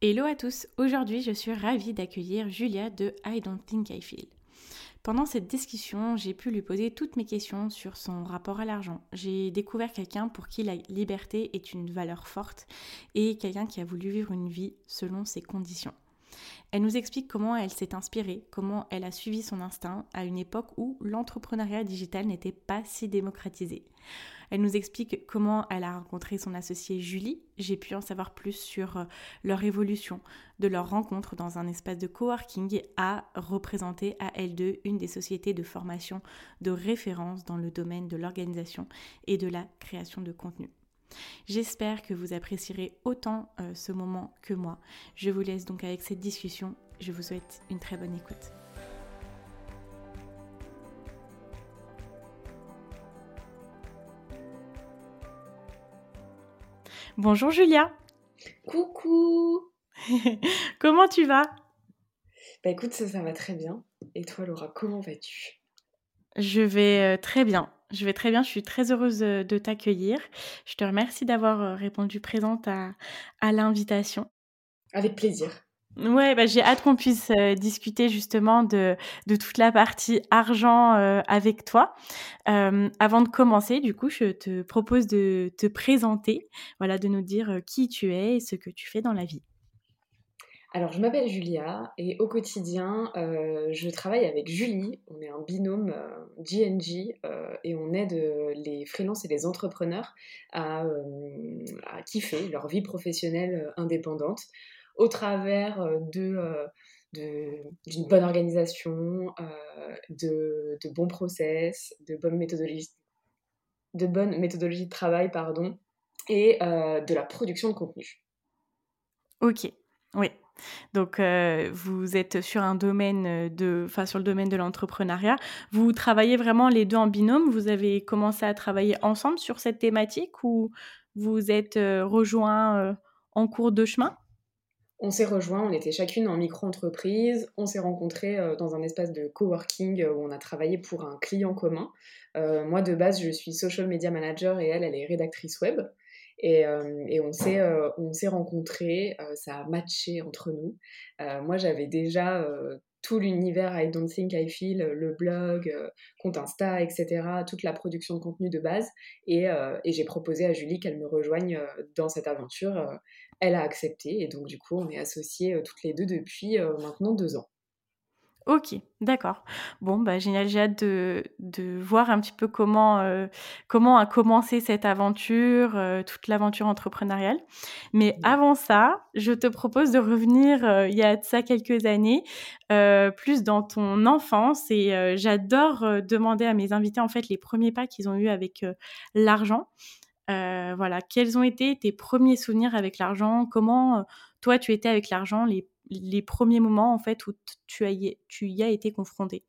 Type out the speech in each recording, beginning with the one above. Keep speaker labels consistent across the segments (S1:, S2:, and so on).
S1: Hello à tous, aujourd'hui je suis ravie d'accueillir Julia de I Don't Think I Feel. Pendant cette discussion, j'ai pu lui poser toutes mes questions sur son rapport à l'argent. J'ai découvert quelqu'un pour qui la liberté est une valeur forte et quelqu'un qui a voulu vivre une vie selon ses conditions. Elle nous explique comment elle s'est inspirée, comment elle a suivi son instinct à une époque où l'entrepreneuriat digital n'était pas si démocratisé. Elle nous explique comment elle a rencontré son associée Julie. J'ai pu en savoir plus sur euh, leur évolution, de leur rencontre dans un espace de coworking à représenter à L2 une des sociétés de formation de référence dans le domaine de l'organisation et de la création de contenu. J'espère que vous apprécierez autant euh, ce moment que moi. Je vous laisse donc avec cette discussion. Je vous souhaite une très bonne écoute. Bonjour Julia.
S2: Coucou.
S1: comment tu vas?
S2: Bah écoute, ça, ça va très bien. Et toi Laura, comment vas-tu?
S1: Je vais euh, très bien. Je vais très bien, je suis très heureuse euh, de t'accueillir. Je te remercie d'avoir euh, répondu présente à, à l'invitation.
S2: Avec plaisir.
S1: Ouais, bah, j'ai hâte qu'on puisse euh, discuter justement de, toute la partie argent euh, avec toi. Euh, avant de commencer, du coup, je te propose de te présenter, voilà, de nous dire qui tu es et ce que tu fais dans la vie.
S2: Alors, je m'appelle Julia et au quotidien, je travaille avec Julie. On est un binôme GNG et on aide les freelances et les entrepreneurs à kiffer leur vie professionnelle indépendante au travers euh, euh, d'une bonne organisation, euh, de, bons process, de bonnes méthodologies de, bonnes méthodologies de travail pardon, et de la production de contenu.
S1: Ok, oui. Donc, vous êtes sur un domaine de, enfin, sur le domaine de l'entrepreneuriat. Vous travaillez vraiment les deux en binôme. Vous avez commencé à travailler ensemble sur cette thématique ou vous êtes rejoints en cours de chemin?
S2: On s'est rejoints, on était chacune en micro-entreprise, on s'est rencontrés euh, dans un espace de coworking euh, où on a travaillé pour un client commun. Euh, moi, de base, je suis social media manager et elle, elle est rédactrice web. Et, on s'est on s'est rencontrés, ça a matché entre nous. moi, j'avais déjà tout l'univers I Don't Think I Feel, le blog, compte Insta, etc., toute la production de contenu de base. Et, et j'ai proposé à Julie qu'elle me rejoigne dans cette aventure elle a accepté et donc du coup on est associées euh, toutes les deux depuis euh, maintenant deux ans.
S1: Ok, d'accord. Bon, bah, génial. J'ai hâte de, de, voir un petit peu comment, euh, comment a commencé cette aventure, toute l'aventure entrepreneuriale. Mais avant ça, je te propose de revenir il y a de ça quelques années, plus dans ton enfance. Et j'adore demander à mes invités, en fait, les premiers pas qu'ils ont eu avec l'argent. Euh, voilà, quels ont été tes premiers souvenirs avec l'argent? Comment euh, toi tu étais avec l'argent les, les, premiers moments en fait où tu, as y, tu y as été confronté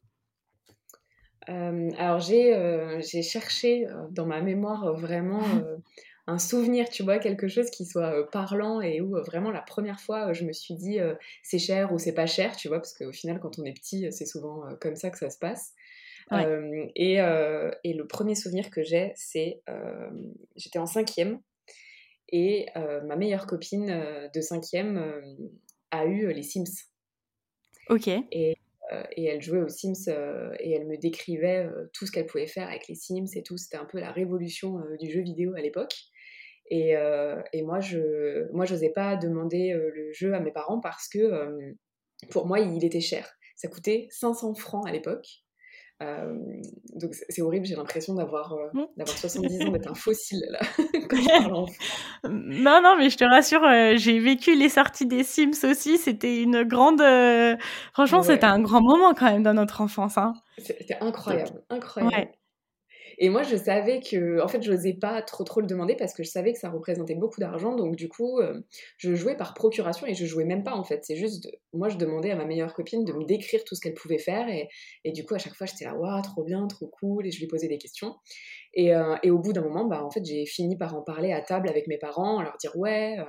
S2: euh, Alors j'ai cherché dans ma mémoire vraiment un souvenir, tu vois, quelque chose qui soit parlant et où vraiment la première fois je me suis dit c'est cher ou c'est pas cher, tu vois, parce qu'au final quand on est petit c'est souvent comme ça que ça se passe. Et, et, le premier souvenir que j'ai, c'est j'étais en cinquième et ma meilleure copine de cinquième a eu les Sims.
S1: Ok.
S2: Et, et elle jouait aux Sims et elle me décrivait tout ce qu'elle pouvait faire avec les Sims et tout. C'était un peu la révolution du jeu vidéo à l'époque. Et, et, moi, je moi, n'osais pas demander le jeu à mes parents parce que pour moi, il était cher. Ça coûtait 500 francs à l'époque. Euh, donc c'est horrible, j'ai l'impression d'avoir euh, d'avoir 70 ans, d'être un fossile là, quand je parle
S1: Non, non, mais je te rassure, euh, j'ai vécu les sorties des Sims aussi, c'était une grande... Franchement, c'était un grand moment quand même dans notre enfance. Hein.
S2: C'était incroyable, incroyable. Et moi, je savais que, en fait, je n'osais pas trop trop le demander parce que je savais que ça représentait beaucoup d'argent. Donc, du coup, euh, je jouais par procuration et je jouais même pas, en fait. C'est juste, moi, je demandais à ma meilleure copine de me décrire tout ce qu'elle pouvait faire. Et, et, du coup, à chaque fois, j'étais là, waouh, trop bien, trop cool. Et je lui posais des questions. Et, euh, et au bout d'un moment, bah, en fait, j'ai fini par en parler à table avec mes parents, leur dire, ouais, euh,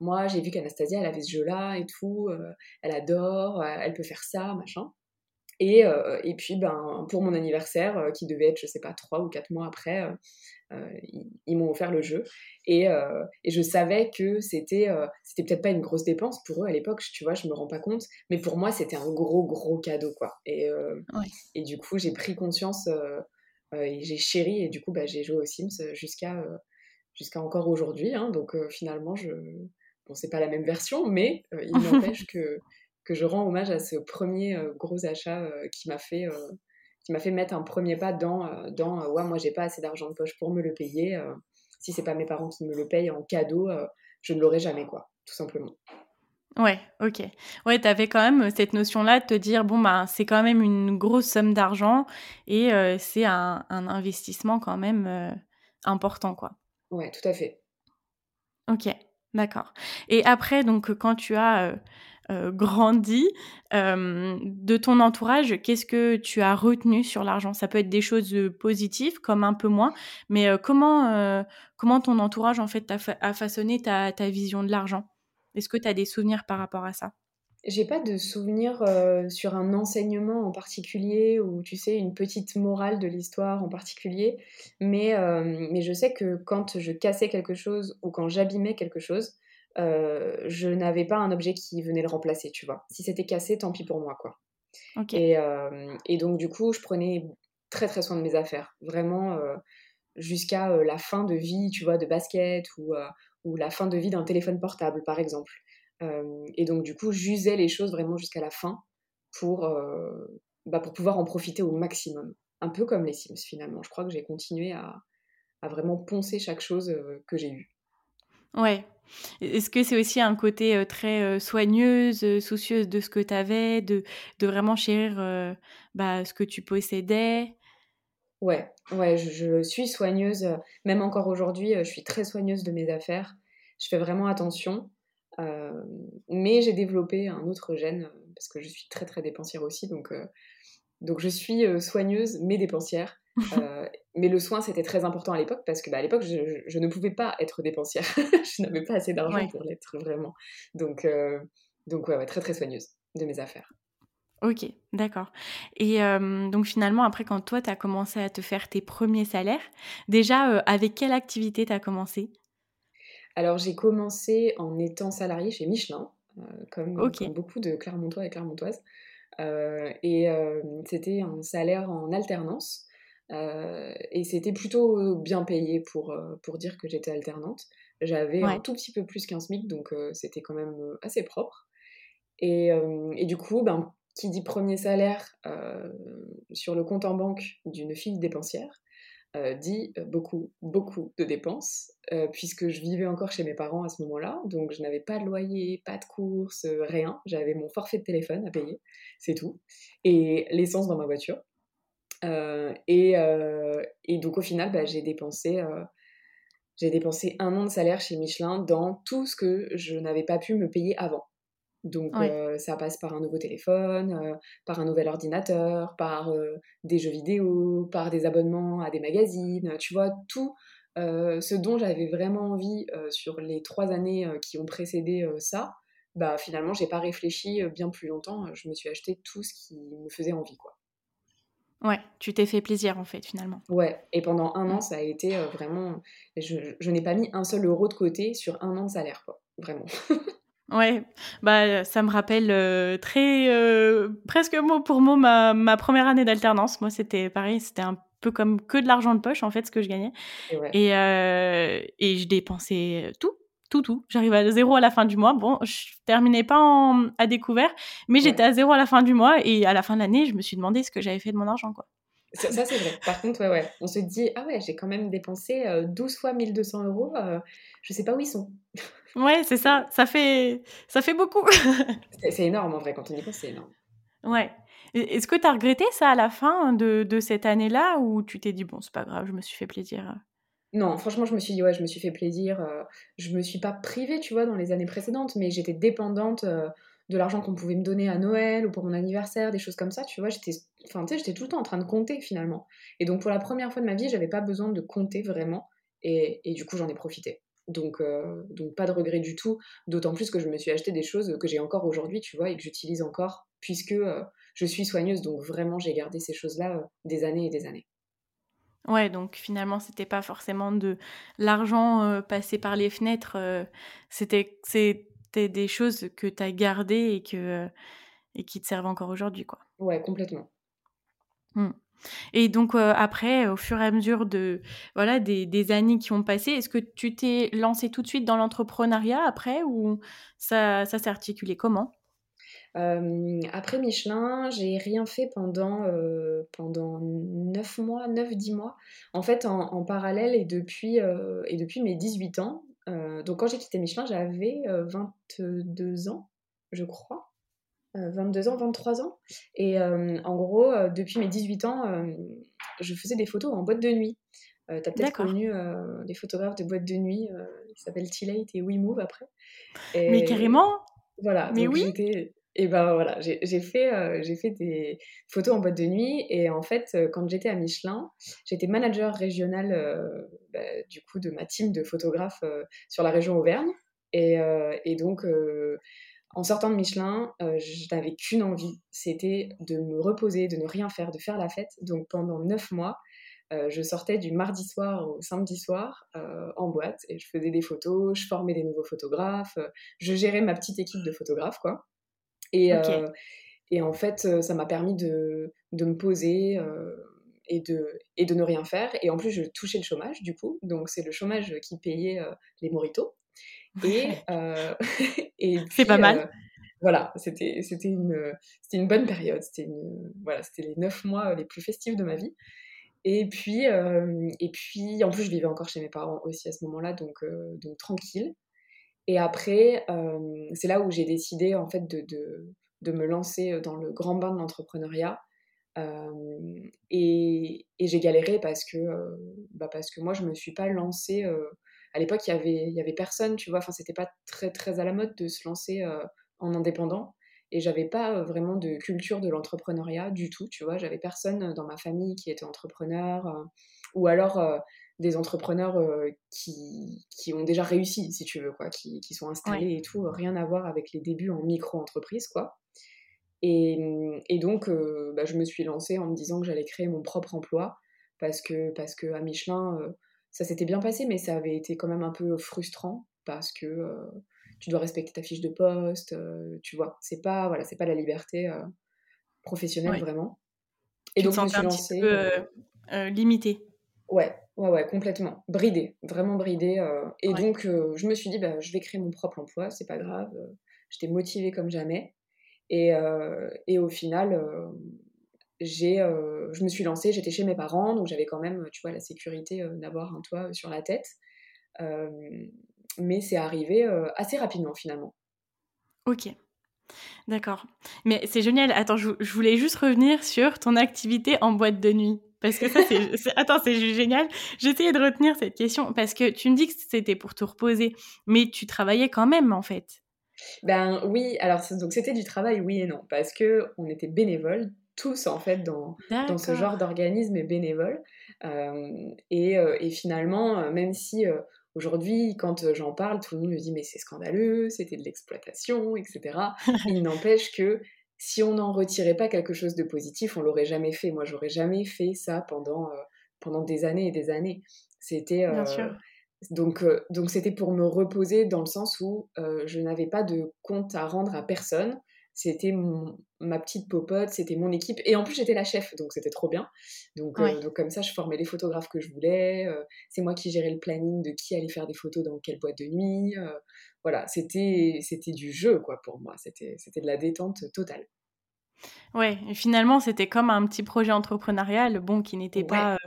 S2: moi, j'ai vu qu'Anastasia, elle avait ce jeu-là et tout. elle adore, elle peut faire ça, machin. Et, euh, et, puis, ben, pour mon anniversaire, euh, qui devait être, je sais pas, trois ou quatre mois après, euh, ils, m'ont offert le jeu. Et, et je savais que c'était c'était peut-être pas une grosse dépense pour eux à l'époque, tu vois, je me rends pas compte. Mais pour moi, c'était un gros, gros cadeau, quoi. Et, et du coup, j'ai pris conscience et j'ai chéri. Et du coup, bah, j'ai joué aux Sims jusqu'à jusqu'à encore aujourd'hui. Hein. donc finalement, je... bon, c'est pas la même version, mais il n'empêche que que je rends hommage à ce premier euh, gros achat euh, qui m'a fait euh, qui m'a fait mettre un premier pas dans dans ouais moi j'ai pas assez d'argent de poche pour me le payer si c'est pas mes parents qui me le payent en cadeau je ne l'aurai jamais quoi tout simplement
S1: Ouais, ok. Ouais, tu avais quand même cette notion-là de te dire, bon, bah, c'est quand même une grosse somme d'argent et c'est un, un, investissement quand même important, quoi.
S2: Ouais, tout à fait.
S1: Ok, d'accord. Et après, donc, quand tu as euh, grandi euh, de ton entourage, qu'est-ce que tu as retenu sur l'argent? Ça peut être des choses euh, positives, comme un peu moins, mais comment, comment ton entourage en fait a, façonné ta, ta, vision de l'argent? Est-ce que tu as des souvenirs par rapport à ça?
S2: J'ai pas de souvenirs sur un enseignement en particulier ou tu sais une petite morale de l'histoire en particulier, mais, mais je sais que quand je cassais quelque chose ou quand j'abîmais quelque chose, euh, je n'avais pas un objet qui venait le remplacer, tu vois. Si c'était cassé, tant pis pour moi, quoi. Et, euh, et, donc, du coup, je prenais très, très soin de mes affaires. Vraiment, euh, jusqu'à la fin de vie, tu vois, de basket ou, ou la fin de vie d'un téléphone portable, par exemple. et donc, du coup, j'usais les choses vraiment jusqu'à la fin pour, bah, pour pouvoir en profiter au maximum. Un peu comme les Sims, finalement. Je crois que j'ai continué à, à, vraiment poncer chaque chose que j'ai eue.
S1: Ouais, est-ce que c'est aussi un côté très soigneuse, soucieuse de ce que tu avais, de, de vraiment chérir bah, ce que tu possédais?
S2: Ouais, ouais, je, suis soigneuse. Même encore aujourd'hui, je suis très soigneuse de mes affaires. Je fais vraiment attention. mais j'ai développé un autre gène parce que je suis très très dépensière aussi. Donc, donc je suis soigneuse mais dépensière. mais le soin, c'était très important à l'époque parce que bah, à l'époque, je, ne pouvais pas être dépensière. je n'avais pas assez d'argent pour l'être vraiment. Donc, euh, donc ouais, très très soigneuse de mes affaires.
S1: Ok, d'accord. Et donc finalement, après, quand toi, tu as commencé à te faire tes premiers salaires, déjà, euh, avec quelle activité tu as commencé?
S2: Alors, j'ai commencé en étant salariée chez Michelin, euh, comme, beaucoup de Clermontois et Clermontoises. et c'était un salaire en alternance. Euh, et c'était plutôt bien payé pour, euh, pour dire que j'étais alternante. J'avais un tout petit peu plus qu'un SMIC, donc euh, c'était quand même assez propre. Et, et, du coup, ben, qui dit premier salaire sur le compte en banque d'une fille dépensière, dit beaucoup, beaucoup de dépenses, puisque je vivais encore chez mes parents à ce moment-là, donc je n'avais pas de loyer, pas de courses, rien. J'avais mon forfait de téléphone à payer, c'est tout, et l'essence dans ma voiture. Euh, et, euh, et, donc au final, bah, j'ai dépensé, euh, j'ai dépensé un an de salaire chez Michelin dans tout ce que je n'avais pas pu me payer avant. Donc ça passe par un nouveau téléphone, par un nouvel ordinateur, par des jeux vidéo, par des abonnements à des magazines, tu vois, tout ce dont j'avais vraiment envie sur les trois années qui ont précédé ça, bah finalement j'ai pas réfléchi bien plus longtemps, je me suis acheté tout ce qui me faisait envie quoi.
S1: Ouais, tu t'es fait plaisir en fait finalement.
S2: Ouais, et pendant un an, ça a été euh, vraiment. Je, je n'ai pas mis un seul euro de côté sur un an de salaire, quoi. Vraiment.
S1: ouais, bah ça me rappelle euh, très. Euh, presque mot pour mot ma, ma première année d'alternance. Moi, c'était pareil, c'était un peu comme que de l'argent de poche en fait, ce que je gagnais. Et, et, et je dépensais tout tout, tout. J'arrivais à zéro à la fin du mois. Bon, je terminais pas à découvert, mais j'étais à zéro à la fin du mois et à la fin de l'année, je me suis demandé ce que j'avais fait de mon argent, quoi.
S2: Ça, c'est vrai. Par contre, ouais, ouais. On se dit, ah ouais, j'ai quand même dépensé 12 euh, fois 1200 euros. Euh, je sais pas où ils sont.
S1: ouais, c'est ça. Ça fait, ça fait beaucoup.
S2: c'est énorme en vrai, quand on y pense, c'est énorme.
S1: Ouais. Est-ce que tu as regretté ça à la fin de, de cette année-là ou tu t'es dit, bon, c'est pas grave, je me suis fait plaisir
S2: non, franchement, je me suis dit, ouais, je me suis fait plaisir. je me suis pas privée, tu vois, dans les années précédentes, mais j'étais dépendante de l'argent qu'on pouvait me donner à Noël ou pour mon anniversaire, des choses comme ça, tu vois, j'étais enfin, j'étais tout le temps en train de compter finalement. Et donc pour la première fois de ma vie, j'avais pas besoin de compter vraiment et, et du coup, j'en ai profité. Donc, euh, donc pas de regret du tout, d'autant plus que je me suis acheté des choses que j'ai encore aujourd'hui, tu vois, et que j'utilise encore, puisque euh, je suis soigneuse, donc vraiment j'ai gardé ces choses-là euh, des années et des années.
S1: Ouais, donc finalement, c'était pas forcément de l'argent passé par les fenêtres, c'était c'était des choses que tu as gardées et, que, et qui te servent encore aujourd'hui, quoi.
S2: Ouais, complètement.
S1: Mmh. Et donc après, au fur et à mesure de voilà des, des années qui ont passé, est-ce que tu t'es lancé tout de suite dans l'entrepreneuriat après ou ça, ça s'est articulé comment?
S2: Après Michelin, j'ai rien fait pendant, pendant 9 mois, 9-10 mois. En fait, en, en, parallèle et depuis, et depuis mes 18 ans, donc quand j'ai quitté Michelin, j'avais 22 ans, je crois. 22 ans, 23 ans. Et en gros, depuis mes 18 ans, je faisais des photos en boîte de nuit. tu as peut-être connu des photographes de boîte de nuit, ils s'appellent T-Late et WeMove après.
S1: Mais carrément?
S2: Voilà,
S1: mais oui
S2: et ben voilà, j'ai fait, j'ai fait des photos en boîte de nuit et en fait, quand j'étais à Michelin, j'étais manager régional bah, du coup de ma team de photographes sur la région Auvergne. Et, donc, en sortant de Michelin, euh, je n'avais qu'une envie, c'était de me reposer, de ne rien faire, de faire la fête. Donc pendant neuf mois, euh, je sortais du mardi soir au samedi soir euh, en boîte et je faisais des photos, je formais des nouveaux photographes, je gérais ma petite équipe de photographes, quoi. Et, et en fait, ça m'a permis de, de, me poser et, de, et de ne rien faire. Et en plus, je touchais le chômage, du coup. Donc c'est le chômage qui payait les moritos. Et, euh,
S1: c'est pas mal. Euh,
S2: voilà, c'était une, une bonne période. C'était voilà, les neuf mois les plus festifs de ma vie. Et puis, euh, et puis, en plus, je vivais encore chez mes parents aussi à ce moment-là, donc, donc tranquille. Et après, c'est là où j'ai décidé en fait de, de, de, me lancer dans le grand bain de l'entrepreneuriat. et, et j'ai galéré parce que, bah parce que moi, je me suis pas lancée à l'époque, il y avait, y avait personne, tu vois. Enfin, c'était pas très, très à la mode de se lancer euh, en indépendant. Et j'avais pas euh, vraiment de culture de l'entrepreneuriat du tout, tu vois. J'avais personne dans ma famille qui était entrepreneur, euh, ou alors des entrepreneurs qui, qui, ont déjà réussi, si tu veux, quoi, qui, qui sont installés et tout, rien à voir avec les débuts en micro-entreprise, quoi. Et, et donc, bah, je me suis lancée en me disant que j'allais créer mon propre emploi, parce que, parce que à Michelin, ça s'était bien passé, mais ça avait été quand même un peu frustrant parce que euh, tu dois respecter ta fiche de poste, euh, tu vois. C'est pas, voilà, c'est pas la liberté euh, professionnelle vraiment.
S1: Et donc, je me suis lancée. Un peu limité.
S2: Ouais, ouais, ouais, complètement. Bridé, vraiment bridé. et donc, je me suis dit, bah, je vais créer mon propre emploi, c'est pas grave. J'étais motivée comme jamais. Et, et au final, j'ai, euh, je me suis lancée, j'étais chez mes parents, donc j'avais quand même, tu vois, la sécurité euh, d'avoir un toit sur la tête. mais c'est arrivé euh, assez rapidement finalement.
S1: Ok. D'accord. Mais c'est génial. Attends, je, voulais juste revenir sur ton activité en boîte de nuit. Parce que ça, c'est. Attends, c'est génial. J'essayais de retenir cette question. Parce que tu me dis que c'était pour te reposer. Mais tu travaillais quand même, en fait.
S2: Ben oui, alors donc c'était du travail, oui et non. Parce que on était bénévoles tous en fait dans, dans ce genre d'organisme bénévole. Euh, et, euh, et, finalement, euh, même si aujourd'hui, quand j'en parle, tout le monde me dit mais c'est scandaleux, c'était de l'exploitation, etc. Il n'empêche que si on n'en retirait pas quelque chose de positif, on l'aurait jamais fait. Moi, j'aurais jamais fait ça pendant, pendant des années et des années. C'était donc donc c'était pour me reposer dans le sens où je n'avais pas de compte à rendre à personne c'était ma petite popote, c'était mon équipe. Et en plus, j'étais la chef, donc c'était trop bien. Donc, euh, donc, comme ça, je formais les photographes que je voulais. Euh, c'est moi qui gérais le planning de qui allait faire des photos dans quelle boîte de nuit. Euh, voilà, c'était du jeu, quoi, pour moi. C'était de la détente totale.
S1: Ouais, finalement, c'était comme un petit projet entrepreneurial, bon, qui n'était pas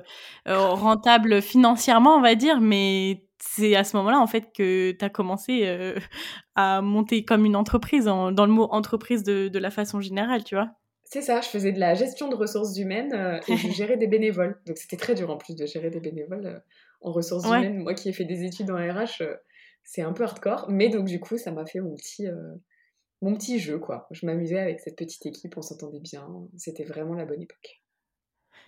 S1: rentable financièrement, on va dire, mais c'est à ce moment-là, en fait, que tu as commencé euh, à monter comme une entreprise, dans le mot entreprise de, de, la façon générale, tu vois.
S2: C'est ça, je faisais de la gestion de ressources humaines euh, et je gérais des bénévoles. Donc c'était très dur en plus de gérer des bénévoles euh, en ressources humaines. Moi qui ai fait des études en RH, euh, c'est un peu hardcore. Mais donc du coup, ça m'a fait mon petit, mon petit jeu, quoi. Je m'amusais avec cette petite équipe, on s'entendait bien. C'était vraiment la bonne époque.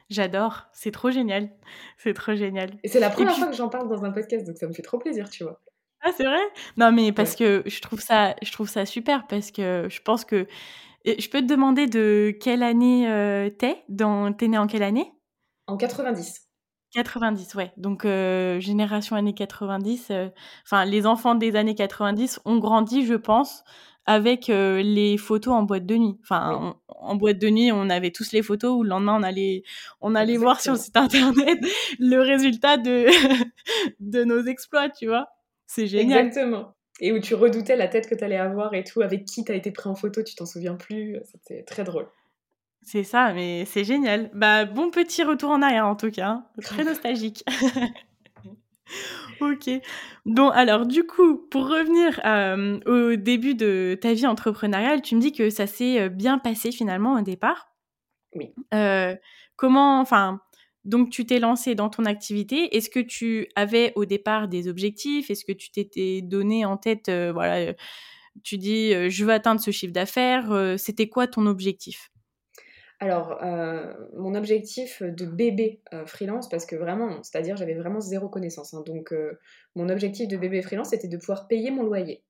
S1: J'adore, c'est trop génial. C'est trop génial.
S2: Et c'est la première fois que j'en parle dans un podcast, donc ça me fait trop plaisir, tu vois.
S1: Ah, c'est vrai? Non, mais parce que je trouve, ça, je trouve ça super, parce que je pense que je peux te demander de quelle année euh, t'es? Dans... T'es né en quelle année?
S2: En 90.
S1: 90, ouais. Donc, euh, génération années 90. Euh, enfin, les enfants des années 90 ont grandi, je pense, avec les photos en boîte de nuit. Enfin, en boîte de nuit, on avait tous les photos où le lendemain, on allait, on allait voir sur le site internet le résultat de, de nos exploits, tu vois. C'est génial.
S2: Exactement et où tu redoutais la tête que tu allais avoir et tout, avec qui tu as été pris en photo, tu t'en souviens plus. C'était très drôle.
S1: C'est ça, mais c'est génial. Bah, bon petit retour en arrière en tout cas. Hein. Très nostalgique. ok. Bon, alors du coup, pour revenir euh, au début de ta vie entrepreneuriale, tu me dis que ça s'est euh, bien passé finalement au départ.
S2: Oui.
S1: Euh, comment, enfin, donc, tu t'es lancé dans ton activité. Est-ce que tu avais au départ des objectifs? Est-ce que tu t'étais donné en tête, euh, voilà, tu dis, je veux atteindre ce chiffre d'affaires. C'était quoi ton objectif?
S2: Alors, mon objectif de bébé freelance, parce que vraiment, c'est-à-dire j'avais vraiment zéro connaissance. Hein. donc, mon objectif de bébé freelance, c'était de pouvoir payer mon loyer.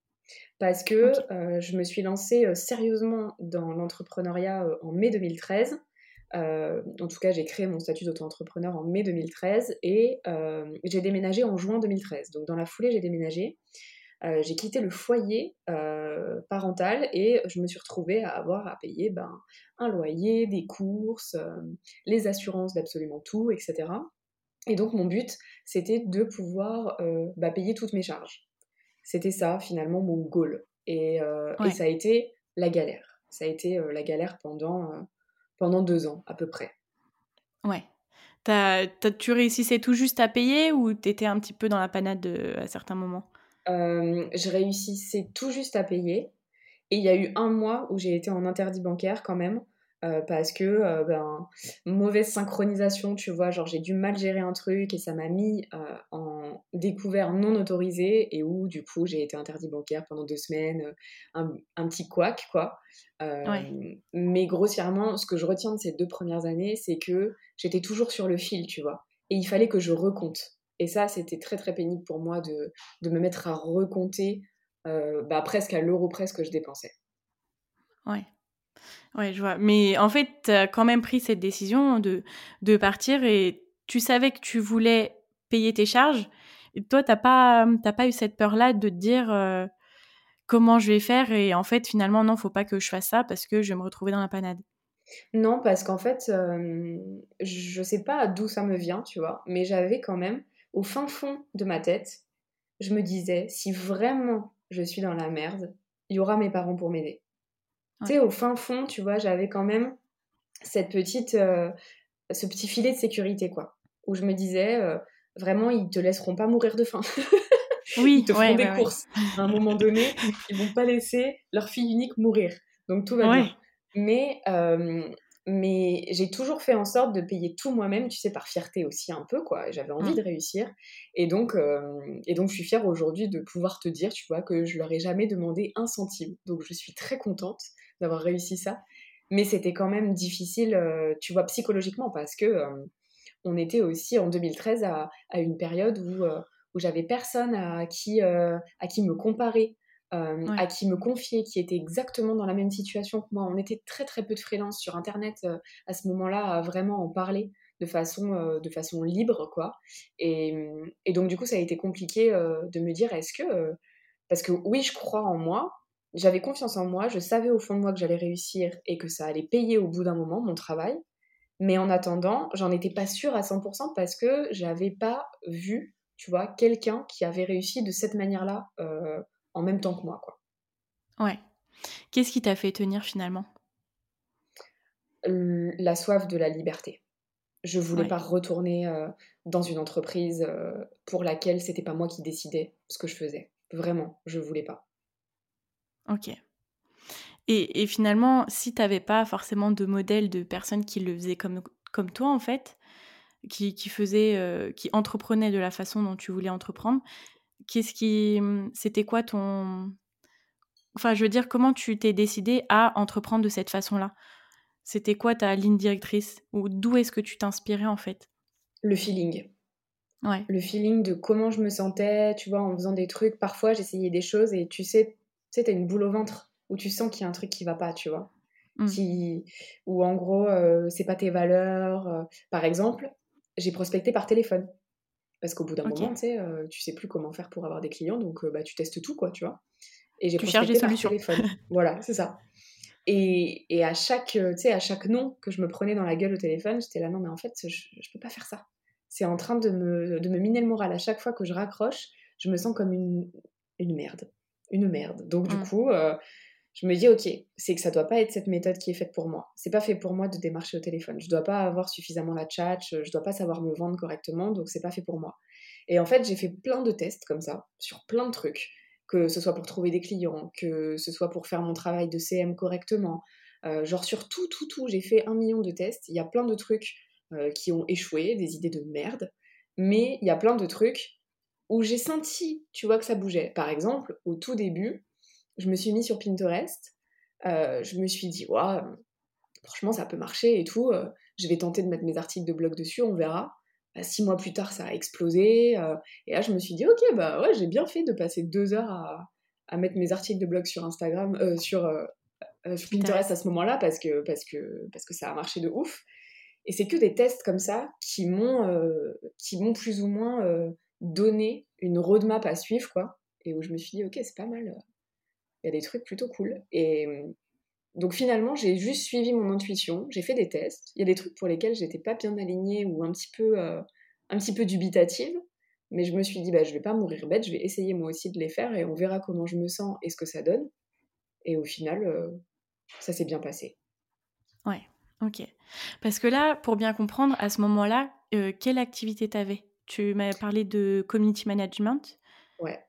S2: Parce que je me suis lancée sérieusement dans l'entrepreneuriat en mai 2013. Euh, en tout cas, j'ai créé mon statut d'auto-entrepreneur en mai 2013 et euh, j'ai déménagé en juin 2013. Donc, dans la foulée, j'ai déménagé. Euh, j'ai quitté le foyer parental et je me suis retrouvée à avoir à payer ben, un loyer, des courses, les assurances d'absolument tout, etc. Et donc, mon but, c'était de pouvoir bah, payer toutes mes charges. C'était ça, finalement, mon goal. Et, et, ça a été la galère. Ça a été la galère pendant pendant deux ans à peu près.
S1: Ouais. tu réussissais tout juste à payer ou tu étais un petit peu dans la panade à certains moments?
S2: euh, Je réussissais tout juste à payer. Et il y a eu un mois où j'ai été en interdit bancaire quand même. Euh, parce que euh, ben, mauvaise synchronisation, tu vois, genre j'ai dû mal gérer un truc et ça m'a mis en découvert non autorisé et où du coup j'ai été interdit bancaire pendant deux semaines, un, un petit couac quoi. Mais grossièrement, ce que je retiens de ces deux premières années, c'est que j'étais toujours sur le fil, tu vois. Et il fallait que je recompte. Et ça, c'était très très pénible pour moi de, de me mettre à recompter bah, presque à l'euro presque que je dépensais.
S1: Ouais. Ouais, je vois. Mais en fait, tu as quand même pris cette décision de, de partir et tu savais que tu voulais payer tes charges. Et toi, tu n'as pas, pas eu cette peur-là de te dire comment je vais faire et en fait finalement non faut pas que je fasse ça parce que je vais me retrouver dans la panade?
S2: Non parce qu'en fait je je sais pas d'où ça me vient tu vois mais j'avais quand même au fin fond de ma tête je me disais si vraiment je suis dans la merde il y aura mes parents pour m'aider tu sais au fin fond tu vois j'avais quand même cette petite ce petit filet de sécurité quoi où je me disais vraiment ils te laisseront pas mourir de faim
S1: Oui,
S2: ils te font des courses. À un moment donné, ils vont pas laisser leur fille unique mourir. Donc tout va bien. Mais, euh, mais j'ai toujours fait en sorte de payer tout moi-même, tu sais, par fierté aussi un peu, quoi. J'avais envie mm. de réussir. Et donc, euh, et donc, je suis fière aujourd'hui de pouvoir te dire, tu vois, que je leur ai jamais demandé un centime. Donc, je suis très contente d'avoir réussi ça. Mais c'était quand même difficile, euh, tu vois, psychologiquement, parce que on était aussi en 2013 à, à une période où où j'avais personne à qui, euh, à qui me comparer, euh, à qui me confier, qui était exactement dans la même situation que moi. On était très très peu de freelance sur Internet euh, à ce moment-là à vraiment en parler de façon, de façon libre, quoi. Et, et, donc du coup, ça a été compliqué de me dire, est-ce que... parce que oui, je crois en moi, j'avais confiance en moi, je savais au fond de moi que j'allais réussir et que ça allait payer au bout d'un moment mon travail. Mais en attendant, j'en étais pas sûre à 100% parce que j'avais pas vu tu vois, quelqu'un qui avait réussi de cette manière-là euh, en même temps que moi, quoi.
S1: Ouais. Qu'est-ce qui t'a fait tenir finalement?
S2: La soif de la liberté. Je voulais pas retourner euh, dans une entreprise euh, pour laquelle c'était pas moi qui décidais ce que je faisais. Vraiment, je voulais pas.
S1: Ok. Et, finalement, si tu n'avais pas forcément de modèle de personnes qui le faisaient comme, comme toi, en fait, qui, qui faisaient, euh, qui entreprenaient de la façon dont tu voulais entreprendre, qu'est-ce qui. C'était quoi ton. Enfin, je veux dire, comment tu t'es décidé à entreprendre de cette façon-là? C'était quoi ta ligne directrice? Ou d'où est-ce que tu t'inspirais, en fait?
S2: Le feeling.
S1: Ouais.
S2: Le feeling de comment je me sentais, tu vois, en faisant des trucs. Parfois, j'essayais des choses et tu sais, tu sais, t'as une boule au ventre où tu sens qu'il y a un truc qui va pas, tu vois? Mmh. Qui, où en gros, euh, c'est pas tes valeurs. Euh. Par exemple, j'ai prospecté par téléphone. Parce qu'au bout d'un moment, tu sais, euh, tu sais plus comment faire pour avoir des clients, donc bah, tu testes tout, quoi, tu vois.
S1: Et j'ai prospecté par
S2: téléphone. voilà, c'est ça. Et, et, à chaque, à chaque nom que je me prenais dans la gueule au téléphone, j'étais là, non, mais en fait, je, je peux pas faire ça. C'est en train de me, de me miner le moral. À chaque fois que je raccroche, je me sens comme une, une merde. Une merde. Donc, du mmh. coup, je me dis, ok, c'est que ça doit pas être cette méthode qui est faite pour moi. C'est pas fait pour moi de démarcher au téléphone. Je dois pas avoir suffisamment la chat, je dois pas savoir me vendre correctement, donc c'est pas fait pour moi. Et en fait, j'ai fait plein de tests comme ça, sur plein de trucs, que ce soit pour trouver des clients, que ce soit pour faire mon travail de CM correctement. Euh, genre sur tout, tout, tout, j'ai fait un million de tests. Il y a plein de trucs euh, qui ont échoué, des idées de merde, mais il y a plein de trucs où j'ai senti, tu vois, que ça bougeait. Par exemple, au tout début, je me suis mis sur Pinterest. Euh, je me suis dit, ouais, franchement, ça peut marcher et tout. Euh, je vais tenter de mettre mes articles de blog dessus, on verra. Bah, six mois plus tard, ça a explosé. Euh, et là, je me suis dit, ok, bah ouais, j'ai bien fait de passer deux heures à, à mettre mes articles de blog sur Instagram, sur, Pinterest à ce moment-là, parce que, parce, que, parce que ça a marché de ouf. Et c'est que des tests comme ça qui m'ont qui m'ont plus ou moins donné une roadmap à suivre, quoi. Et où je me suis dit, ok, c'est pas mal il y a des trucs plutôt cool. Et donc finalement, j'ai juste suivi mon intuition, j'ai fait des tests. Il y a des trucs pour lesquels j'étais pas bien alignée ou un petit peu, euh, un petit peu dubitative, mais je me suis dit, bah, je vais pas mourir bête, je vais essayer moi aussi de les faire et on verra comment je me sens et ce que ça donne. Et au final, euh, ça s'est bien passé.
S1: Ouais, ok. Parce que là, pour bien comprendre, à ce moment-là, euh, quelle activité t'avais? Tu m'as parlé de community management.
S2: Ouais.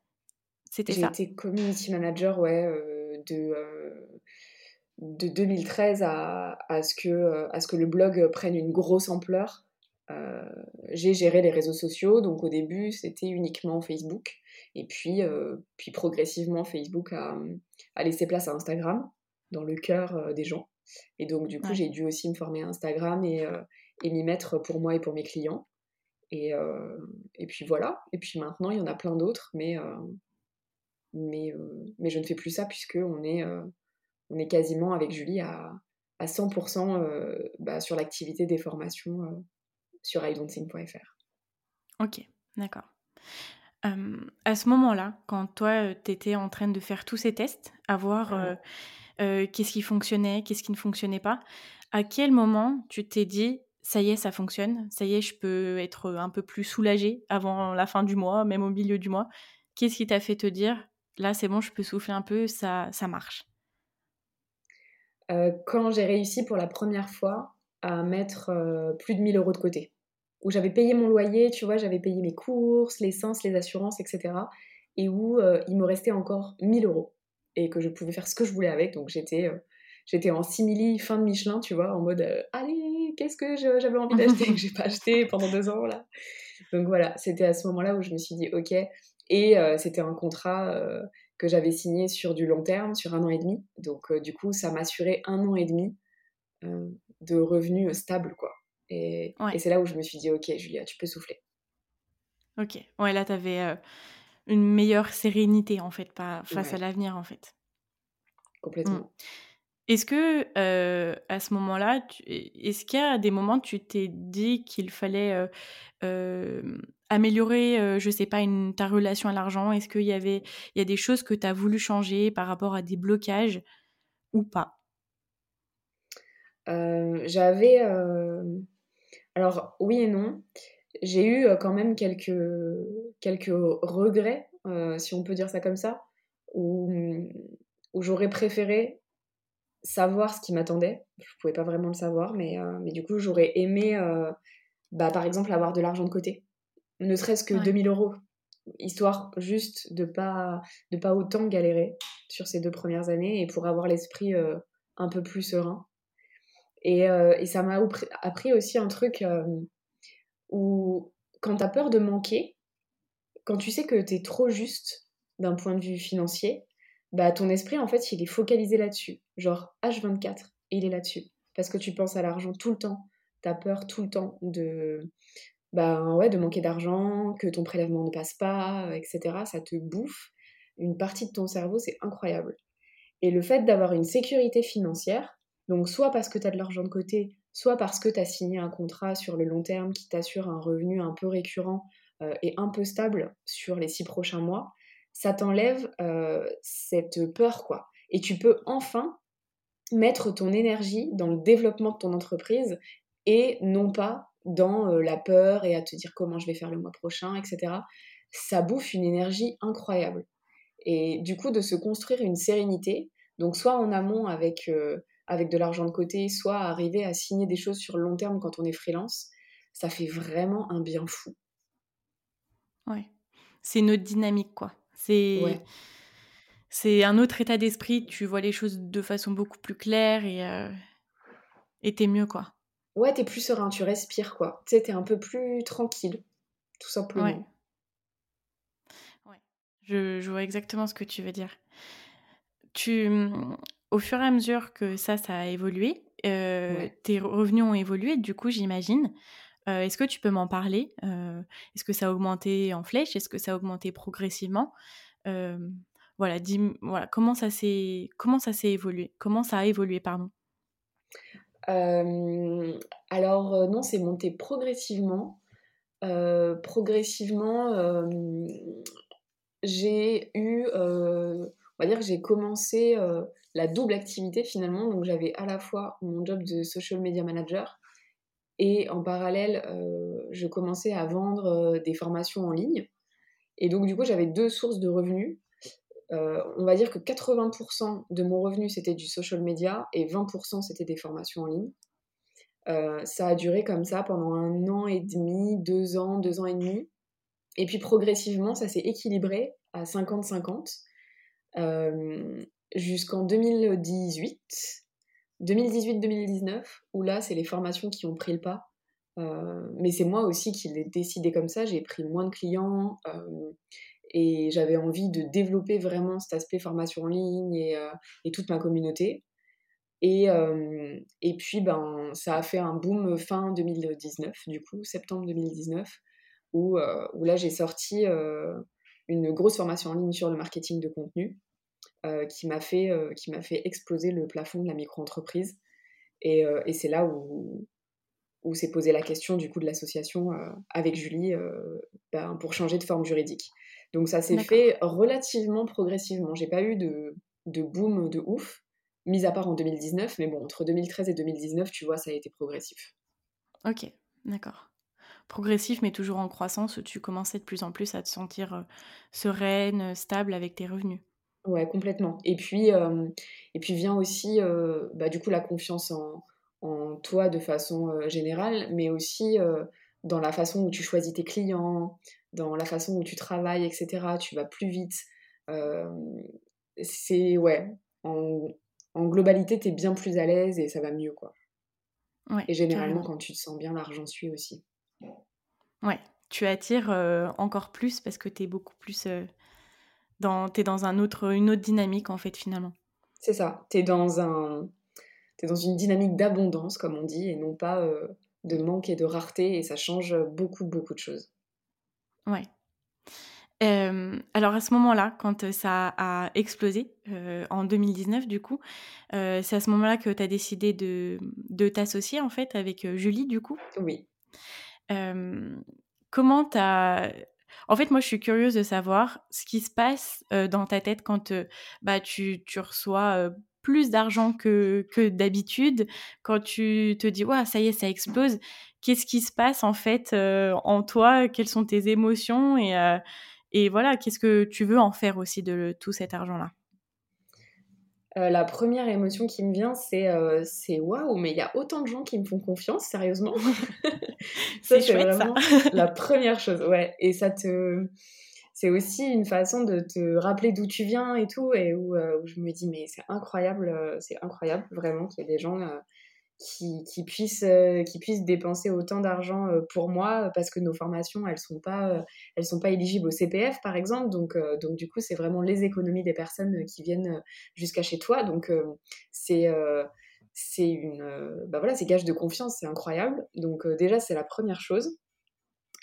S1: C'était ça.
S2: J'ai été community manager, ouais, euh, de, euh, de 2013 à, à, ce que, euh, à ce que le blog prenne une grosse ampleur. j'ai géré les réseaux sociaux, donc au début c'était uniquement Facebook, et puis, puis progressivement Facebook a, a, laissé place à Instagram dans le cœur des gens. Et donc du coup j'ai dû aussi me former à Instagram et, et m'y mettre pour moi et pour mes clients. Et, et puis voilà, et puis maintenant il y en a plein d'autres, mais mais, euh, mais je ne fais plus ça puisque on est, euh, on est quasiment avec Julie à, à 100% euh, bah, sur l'activité des formations sur idon'tsing.fr.
S1: Ok, d'accord. à ce moment-là, quand toi, tu étais en train de faire tous ces tests, à voir qu'est-ce qui fonctionnait, qu'est-ce qui ne fonctionnait pas, à quel moment tu t'es dit, ça y est, ça fonctionne, ça y est, je peux être un peu plus soulagée avant la fin du mois, même au milieu du mois Qu'est-ce qui t'a fait te dire, là c'est bon, je peux souffler un peu, ça, ça marche
S2: euh, Quand j'ai réussi pour la première fois à mettre euh, plus de 1000 euros de côté, où j'avais payé mon loyer, tu vois, j'avais payé mes courses, l'essence, les assurances, etc. Et où euh, il me restait encore 1000 euros et que je pouvais faire ce que je voulais avec. Donc j'étais j'étais en simili fin de Michelin, tu vois, en mode allez, qu'est-ce que j'avais envie d'acheter que j'ai pas acheté pendant deux ans là. Donc voilà, c'était à ce moment-là où je me suis dit ok, et euh, c'était un contrat euh, que j'avais signé sur du long terme, sur un an et demi. Donc, euh, du coup, ça m'assurait un an et demi de revenus stables, quoi. Et, c'est là où je me suis dit, ok, Julia, tu peux souffler.
S1: Ok. Ouais, là, tu avais une meilleure sérénité, en fait, pas face à l'avenir, en fait.
S2: Complètement. Mmh.
S1: Est-ce que euh, à ce moment-là, est-ce qu'il y a des moments où tu t'es dit qu'il fallait euh, euh, améliorer, je sais pas, une, ta relation à l'argent? Est-ce qu'il y avait, il y a des choses que tu as voulu changer par rapport à des blocages ou pas?
S2: J'avais, alors oui et non. J'ai eu quand même quelques quelques regrets, si on peut dire ça comme ça, où, j'aurais préféré savoir ce qui m'attendait. Je pouvais pas vraiment le savoir, mais, euh, mais du coup, j'aurais aimé, euh, bah, par exemple, avoir de l'argent de côté. Ne serait-ce que 2000 euros. histoire juste de pas de pas autant galérer sur ces deux premières années et pour avoir l'esprit un peu plus serein. Et, et ça m'a appris aussi un truc où quand tu as peur de manquer, quand tu sais que tu es trop juste d'un point de vue financier, bah ton esprit en fait il est focalisé là-dessus, genre H24, et il est là-dessus. Parce que tu penses à l'argent tout le temps, tu as peur tout le temps de, bah, ouais, de manquer d'argent, que ton prélèvement ne passe pas, etc. Ça te bouffe. Une partie de ton cerveau, c'est incroyable. Et le fait d'avoir une sécurité financière, donc soit parce que tu as de l'argent de côté, soit parce que tu as signé un contrat sur le long terme qui t'assure un revenu un peu récurrent euh, et un peu stable sur les six prochains mois, ça t'enlève euh, cette peur, quoi. Et tu peux enfin mettre ton énergie dans le développement de ton entreprise et non pas dans euh, la peur et à te dire comment je vais faire le mois prochain, etc. Ça bouffe une énergie incroyable. Et du coup, de se construire une sérénité, donc soit en amont avec avec de l'argent de côté, soit arriver à signer des choses sur le long terme quand on est freelance, ça fait vraiment un bien fou.
S1: Ouais. C'est une autre dynamique, quoi. C'est c'est un autre état d'esprit. Tu vois les choses de façon beaucoup plus claire et euh... t'es mieux, quoi.
S2: Ouais, t'es plus serein, tu respires, quoi. Tu sais, t'es un peu plus tranquille, tout simplement.
S1: Ouais. ouais. Je, je vois exactement ce que tu veux dire. Tu, au fur et à mesure que ça, ça a évolué, euh, tes revenus ont évolué, du coup, j'imagine. Euh, est-ce que tu peux m'en parler euh, Est-ce que ça a augmenté en flèche Est-ce que ça a augmenté progressivement Voilà, dis, voilà, comment ça s'est comment ça s'est évolué Comment ça a évolué, pardon?
S2: Alors non, c'est monté progressivement. progressivement, j'ai eu, on va dire que j'ai commencé la double activité finalement. Donc j'avais à la fois mon job de social media manager et en parallèle, euh, je commençais à vendre euh, des formations en ligne. Et donc du coup, j'avais deux sources de revenus. Euh, on va dire que 80% de mon revenu c'était du social media et 20% c'était des formations en ligne. ça a duré comme ça pendant un an et demi, deux ans, deux ans et demi. Et puis progressivement, ça s'est équilibré à 50-50 jusqu'en 2018, 2018-2019, où là, c'est les formations qui ont pris le pas. Euh, mais c'est moi aussi qui l'ai décidé comme ça. J'ai pris moins de clients euh, et j'avais envie de développer vraiment cet aspect formation en ligne et, euh, toute ma communauté. Et, et puis, ben, ça a fait un boom fin 2019, du coup, septembre 2019, où, où là, j'ai sorti une grosse formation en ligne sur le marketing de contenu. Euh, qui m'a fait, euh, qui fait exploser le plafond de la micro-entreprise. Et, euh, et c'est là où, où s'est posé la question du coup de l'association avec Julie ben, pour changer de forme juridique. Donc ça s'est fait relativement progressivement. J'ai pas eu de, de boom de ouf, mis à part en 2019, mais bon, entre 2013 et 2019, tu vois, ça a été progressif.
S1: Ok, d'accord. Progressif, mais toujours en croissance, où tu commençais de plus en plus à te sentir sereine, stable avec tes revenus.
S2: Ouais, complètement. Et puis, et puis vient aussi, bah, du coup, la confiance en, en toi de façon générale, mais aussi dans la façon où tu choisis tes clients, dans la façon où tu travailles, etc. Tu vas plus vite. c'est, ouais, en, en globalité, tu es bien plus à l'aise et ça va mieux, quoi.
S1: Ouais,
S2: et généralement, quand tu te sens bien, l'argent suit aussi.
S1: Ouais, tu attires encore plus parce que tu es beaucoup plus dans, t'es dans un autre, une autre dynamique en fait finalement.
S2: C'est ça, t'es dans, un, es dans une dynamique d'abondance comme on dit et non pas euh, de manque et de rareté et ça change beaucoup beaucoup de choses.
S1: Ouais. Euh, alors à ce moment-là, quand ça a explosé euh, en 2019 du coup, c'est à ce moment-là que tu as décidé de, de t'associer en fait avec Julie du coup
S2: Oui.
S1: comment tu as en fait, moi, je suis curieuse de savoir ce qui se passe dans ta tête quand bah, tu, tu reçois plus d'argent que, que d'habitude, quand tu te dis, ouais, ça y est, ça explose. Qu'est-ce qui se passe en fait en toi? Quelles sont tes émotions? Et, et voilà, qu'est-ce que tu veux en faire aussi de tout cet argent-là?
S2: Euh, la première émotion qui me vient, c'est euh, waouh, mais il y a autant de gens qui me font confiance, sérieusement.
S1: ça, c'est vraiment
S2: la première chose, ouais. Et ça te. C'est aussi une façon de te rappeler d'où tu viens et tout, et où, où je me dis, mais c'est incroyable, c'est incroyable vraiment qu'il y ait des gens qui, qui, puissent, euh, qui puissent dépenser autant d'argent euh, pour moi parce que nos formations, elles ne sont, pas, euh, sont pas éligibles au CPF, par exemple. Donc, donc du coup, c'est vraiment les économies des personnes qui viennent jusqu'à chez toi. Donc, c'est c'est une bah voilà c'est gage de confiance c'est incroyable donc déjà c'est la première chose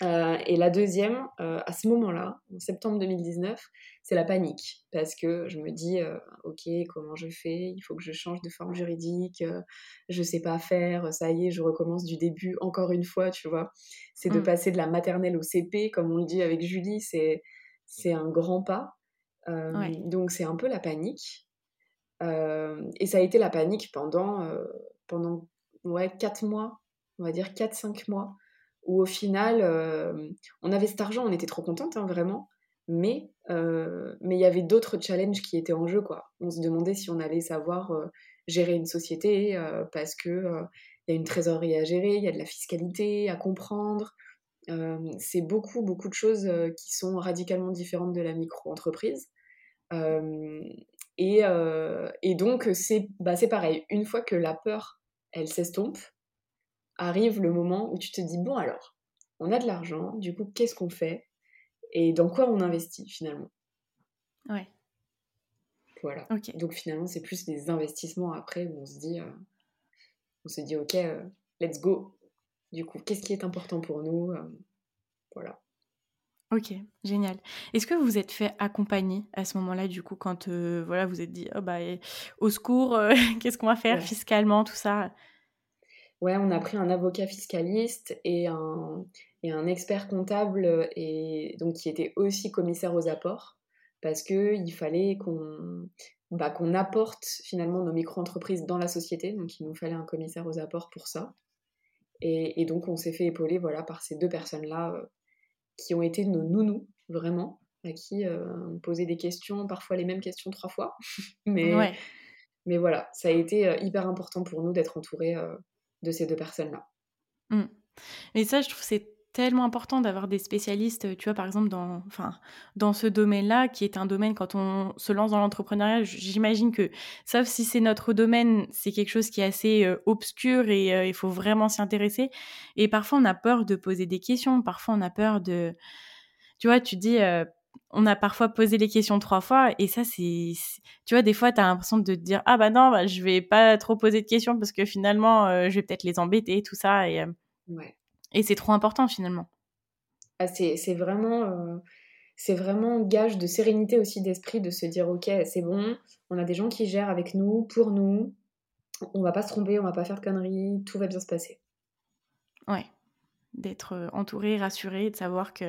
S2: euh, et la deuxième, euh, à ce moment-là, en septembre 2019, c'est la panique. Parce que je me dis, euh, ok, comment je fais? Il faut que je change de forme juridique, je sais pas faire, ça y est, je recommence du début encore une fois, tu vois. C'est de mm. passer de la maternelle au CP, comme on le dit avec Julie, c'est, c'est un grand pas. Donc c'est un peu la panique. et ça a été la panique pendant, pendant ouais, 4 mois, on va dire 4-5 mois où au final, euh, on avait cet argent, on était trop contente, hein, vraiment, mais euh, mais il y avait d'autres challenges qui étaient en jeu, quoi. On se demandait si on allait savoir euh, gérer une société, parce que il y a une trésorerie à gérer, il y a de la fiscalité à comprendre. c'est beaucoup, beaucoup de choses qui sont radicalement différentes de la micro-entreprise. Et, et, donc, c'est bah, pareil. Une fois que la peur, elle s'estompe, arrive le moment où tu te dis, bon alors, on a de l'argent, du coup, qu'est-ce qu'on fait Et dans quoi on investit finalement?
S1: Ouais.
S2: Voilà. Donc finalement, c'est plus des investissements après où on se dit, euh, on se dit, ok, euh, let's go. Du coup, qu'est-ce qui est important pour nous euh, Voilà.
S1: Ok, génial. Est-ce que vous êtes fait accompagner à ce moment-là, du coup, quand voilà, vous êtes dit, oh, bah, au secours, qu'est-ce qu'on va faire fiscalement, tout ça?
S2: Ouais, on a pris un avocat fiscaliste et un, et un expert comptable et donc qui était aussi commissaire aux apports parce que il fallait qu'on bah, qu'on apporte finalement nos micro-entreprises dans la société, donc il nous fallait un commissaire aux apports pour ça. Et, et donc on s'est fait épauler voilà par ces deux personnes-là euh, qui ont été nos nounous vraiment, à qui euh, on posait des questions, parfois les mêmes questions trois fois, mais mais voilà, ça a été euh, hyper important pour nous d'être entourés de ces deux personnes-là.
S1: Mmh. Et ça, je trouve c'est tellement important d'avoir des spécialistes, tu vois, par exemple, dans, enfin, dans ce domaine-là, qui est un domaine, quand on se lance dans l'entrepreneuriat, j'imagine que, sauf si c'est notre domaine, c'est quelque chose qui est assez euh, obscur et euh, il faut vraiment s'y intéresser. Et parfois, on a peur de poser des questions, parfois, on a peur de... Tu vois, tu dis, euh, on a parfois posé les questions trois fois et ça c'est tu vois des fois tu as l'impression de te dire ah bah non bah, je vais pas trop poser de questions parce que finalement euh, je vais peut-être les embêter tout ça et euh, et c'est trop important finalement.
S2: Ah, c'est vraiment euh, c'est vraiment gage de sérénité aussi d'esprit de se dire ok c'est bon on a des gens qui gèrent avec nous pour nous. On va pas se tromper on va pas faire de conneries tout va bien se passer.
S1: Ouais. D'être entouré rassuré de savoir que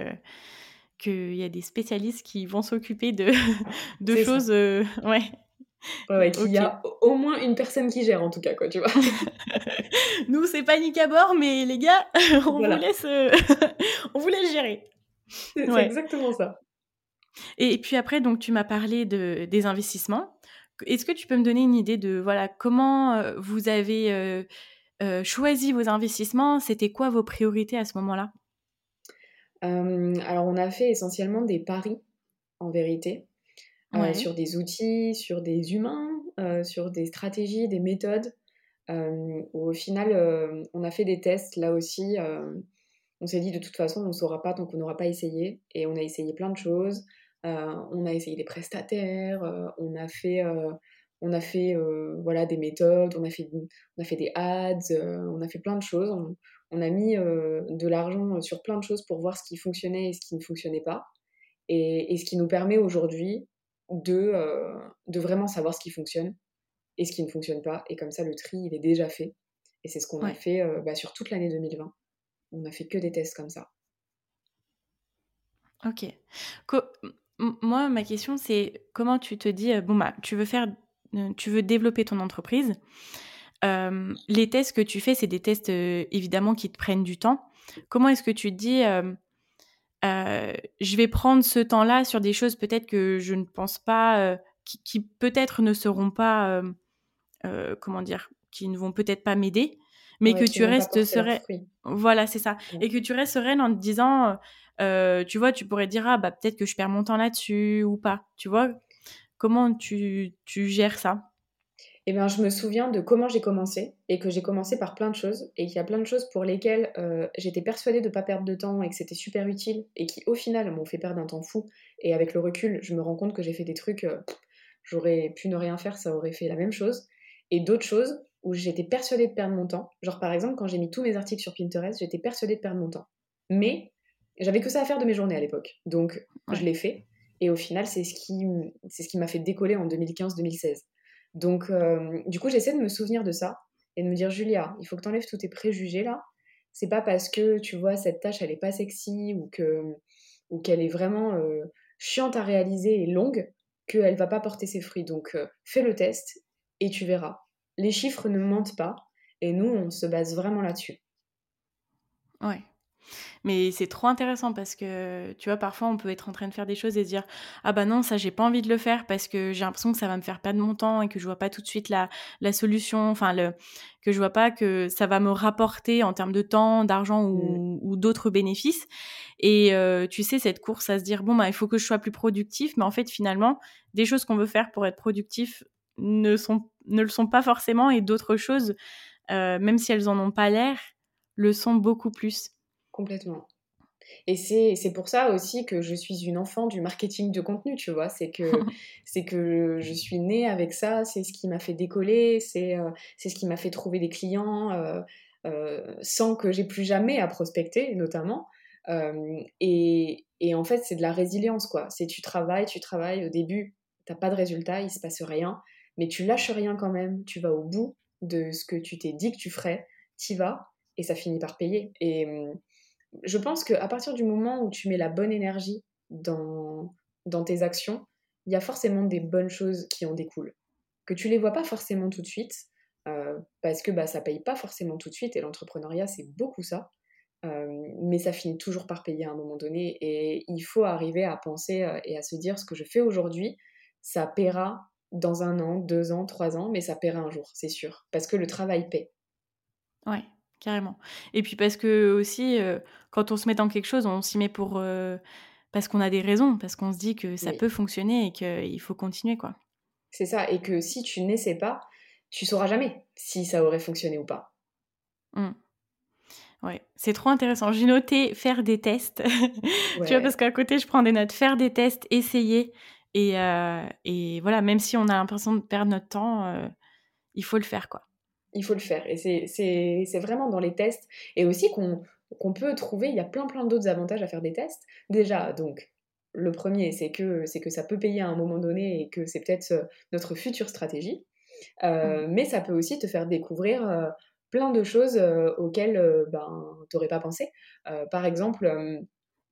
S1: qu'il y a des spécialistes qui vont s'occuper de, de choses. Euh, ouais.
S2: Ouais, qu'il y a au moins une personne qui gère en tout cas, quoi, tu vois.
S1: Nous, c'est panique à bord, mais les gars, on, vous, laisse, euh, on vous laisse gérer.
S2: C'est exactement ça.
S1: Et, puis après, donc, tu m'as parlé de, des investissements. Est-ce que tu peux me donner une idée de voilà comment euh, vous avez choisi vos investissements? C'était quoi vos priorités à ce moment-là?
S2: euh, alors, on a fait essentiellement des paris, en vérité, euh, sur des outils, sur des humains, euh, sur des stratégies, des méthodes. au final, on a fait des tests là aussi. on s'est dit de toute façon, on ne saura pas tant qu'on n'aura pas essayé. Et on a essayé plein de choses. on a essayé des prestataires, on a fait on a fait voilà des méthodes, on a fait on a fait des ads, on a fait plein de choses on a mis euh, de l'argent sur plein de choses pour voir ce qui fonctionnait et ce qui ne fonctionnait pas. Et, ce qui nous permet aujourd'hui de, euh, de vraiment savoir ce qui fonctionne et ce qui ne fonctionne pas. Et comme ça, le tri, il est déjà fait. Et c'est ce qu'on a fait euh, bah, sur toute l'année 2020. On a fait que des tests comme ça.
S1: Ok. moi, ma question, c'est comment tu te dis, bon, bah, tu veux faire, tu veux développer ton entreprise les tests que tu fais, c'est des tests évidemment qui te prennent du temps. Comment est-ce que tu te dis, je vais prendre ce temps-là sur des choses peut-être que je ne pense pas, qui, peut-être ne seront pas, comment dire, qui ne vont peut-être pas m'aider, mais que tu restes sereine. Voilà, c'est ça. Et que tu restes sereine en te disant, tu vois, tu pourrais dire, ah, bah, peut-être que je perds mon temps là-dessus ou pas. Tu vois, comment tu, tu gères ça?
S2: Eh bien, je me souviens de comment j'ai commencé et que j'ai commencé par plein de choses et qu'il y a plein de choses pour lesquelles j'étais persuadée de ne pas perdre de temps et que c'était super utile et qui au final m'ont fait perdre un temps fou. Et avec le recul, je me rends compte que j'ai fait des trucs, j'aurais pu ne rien faire, ça aurait fait la même chose. Et d'autres choses où j'étais persuadée de perdre mon temps. Genre par exemple, quand j'ai mis tous mes articles sur Pinterest, j'étais persuadée de perdre mon temps. Mais j'avais que ça à faire de mes journées à l'époque. Donc je l'ai fait. Et au final, c'est ce qui, c'est ce qui m'a fait décoller en 2015-2016. Donc du coup, j'essaie de me souvenir de ça et de me dire, Julia, il faut que tu enlèves tous tes préjugés là. C'est pas parce que tu vois cette tâche, elle est pas sexy ou que ou qu'elle est vraiment chiante à réaliser et longue qu'elle va pas porter ses fruits. Donc fais le test et tu verras les chiffres ne mentent pas et nous, on se base vraiment là-dessus.
S1: Ouais. Mais c'est trop intéressant parce que, tu vois, parfois on peut être en train de faire des choses et se dire Ah bah non, ça j'ai pas envie de le faire parce que j'ai l'impression que ça va me faire perdre mon temps et que je vois pas tout de suite la, la solution, enfin, le, que je vois pas que ça va me rapporter en termes de temps, d'argent ou, mmh. d'autres bénéfices. Et euh, tu sais, cette course à se dire Bon, bah il faut que je sois plus productif, mais en fait, finalement, des choses qu'on veut faire pour être productif ne, sont, ne le sont pas forcément et d'autres choses, euh, même si elles en ont pas l'air, le sont beaucoup plus.
S2: Complètement. Et c'est pour ça aussi que je suis une enfant du marketing de contenu, tu vois. C'est que, que je suis née avec ça, c'est ce qui m'a fait décoller, c'est euh, ce qui m'a fait trouver des clients euh, sans que j'ai plus jamais à prospecter, notamment. Et, et, en fait, c'est de la résilience, quoi. C'est tu travailles, tu travailles, au début, t'as pas de résultat, il se passe rien mais tu lâches rien quand même, tu vas au bout de ce que tu t'es dit que tu ferais, t'y vas, et ça finit par payer. Et je pense qu'à partir du moment où tu mets la bonne énergie dans, dans tes actions, il y a forcément des bonnes choses qui en découlent. Que tu les vois pas forcément tout de suite, euh, parce que bah, ça paye pas forcément tout de suite, et l'entrepreneuriat, c'est beaucoup ça. Euh, mais ça finit toujours par payer à un moment donné, et il faut arriver à penser euh, et à se dire ce que je fais aujourd'hui, ça paiera dans un an, deux ans, trois ans, mais ça paiera un jour, c'est sûr. Parce que le travail paie.
S1: Ouais, carrément. Et puis parce que aussi, euh, quand on se met dans quelque chose, on s'y met pour. Euh, parce qu'on a des raisons, parce qu'on se dit que ça peut fonctionner et qu'il faut continuer, quoi.
S2: C'est ça, et que si tu n'essaies pas, tu sauras jamais si ça aurait fonctionné ou pas.
S1: Mmh. Ouais, c'est trop intéressant. J'ai noté faire des tests. tu vois, parce qu'à côté, je prends des notes. Faire des tests, essayer. Et, euh, et, voilà, même si on a l'impression de perdre notre temps, il faut le faire, quoi.
S2: Il faut le faire. Et c'est vraiment dans les tests. Et aussi qu'on peut trouver, il y a plein plein d'autres avantages à faire des tests. Déjà, donc, le premier, c'est que, que ça peut payer à un moment donné et que c'est peut-être euh, notre future stratégie. Mmh. Mais ça peut aussi te faire découvrir plein de choses auxquelles ben, tu n'aurais pas pensé. par exemple,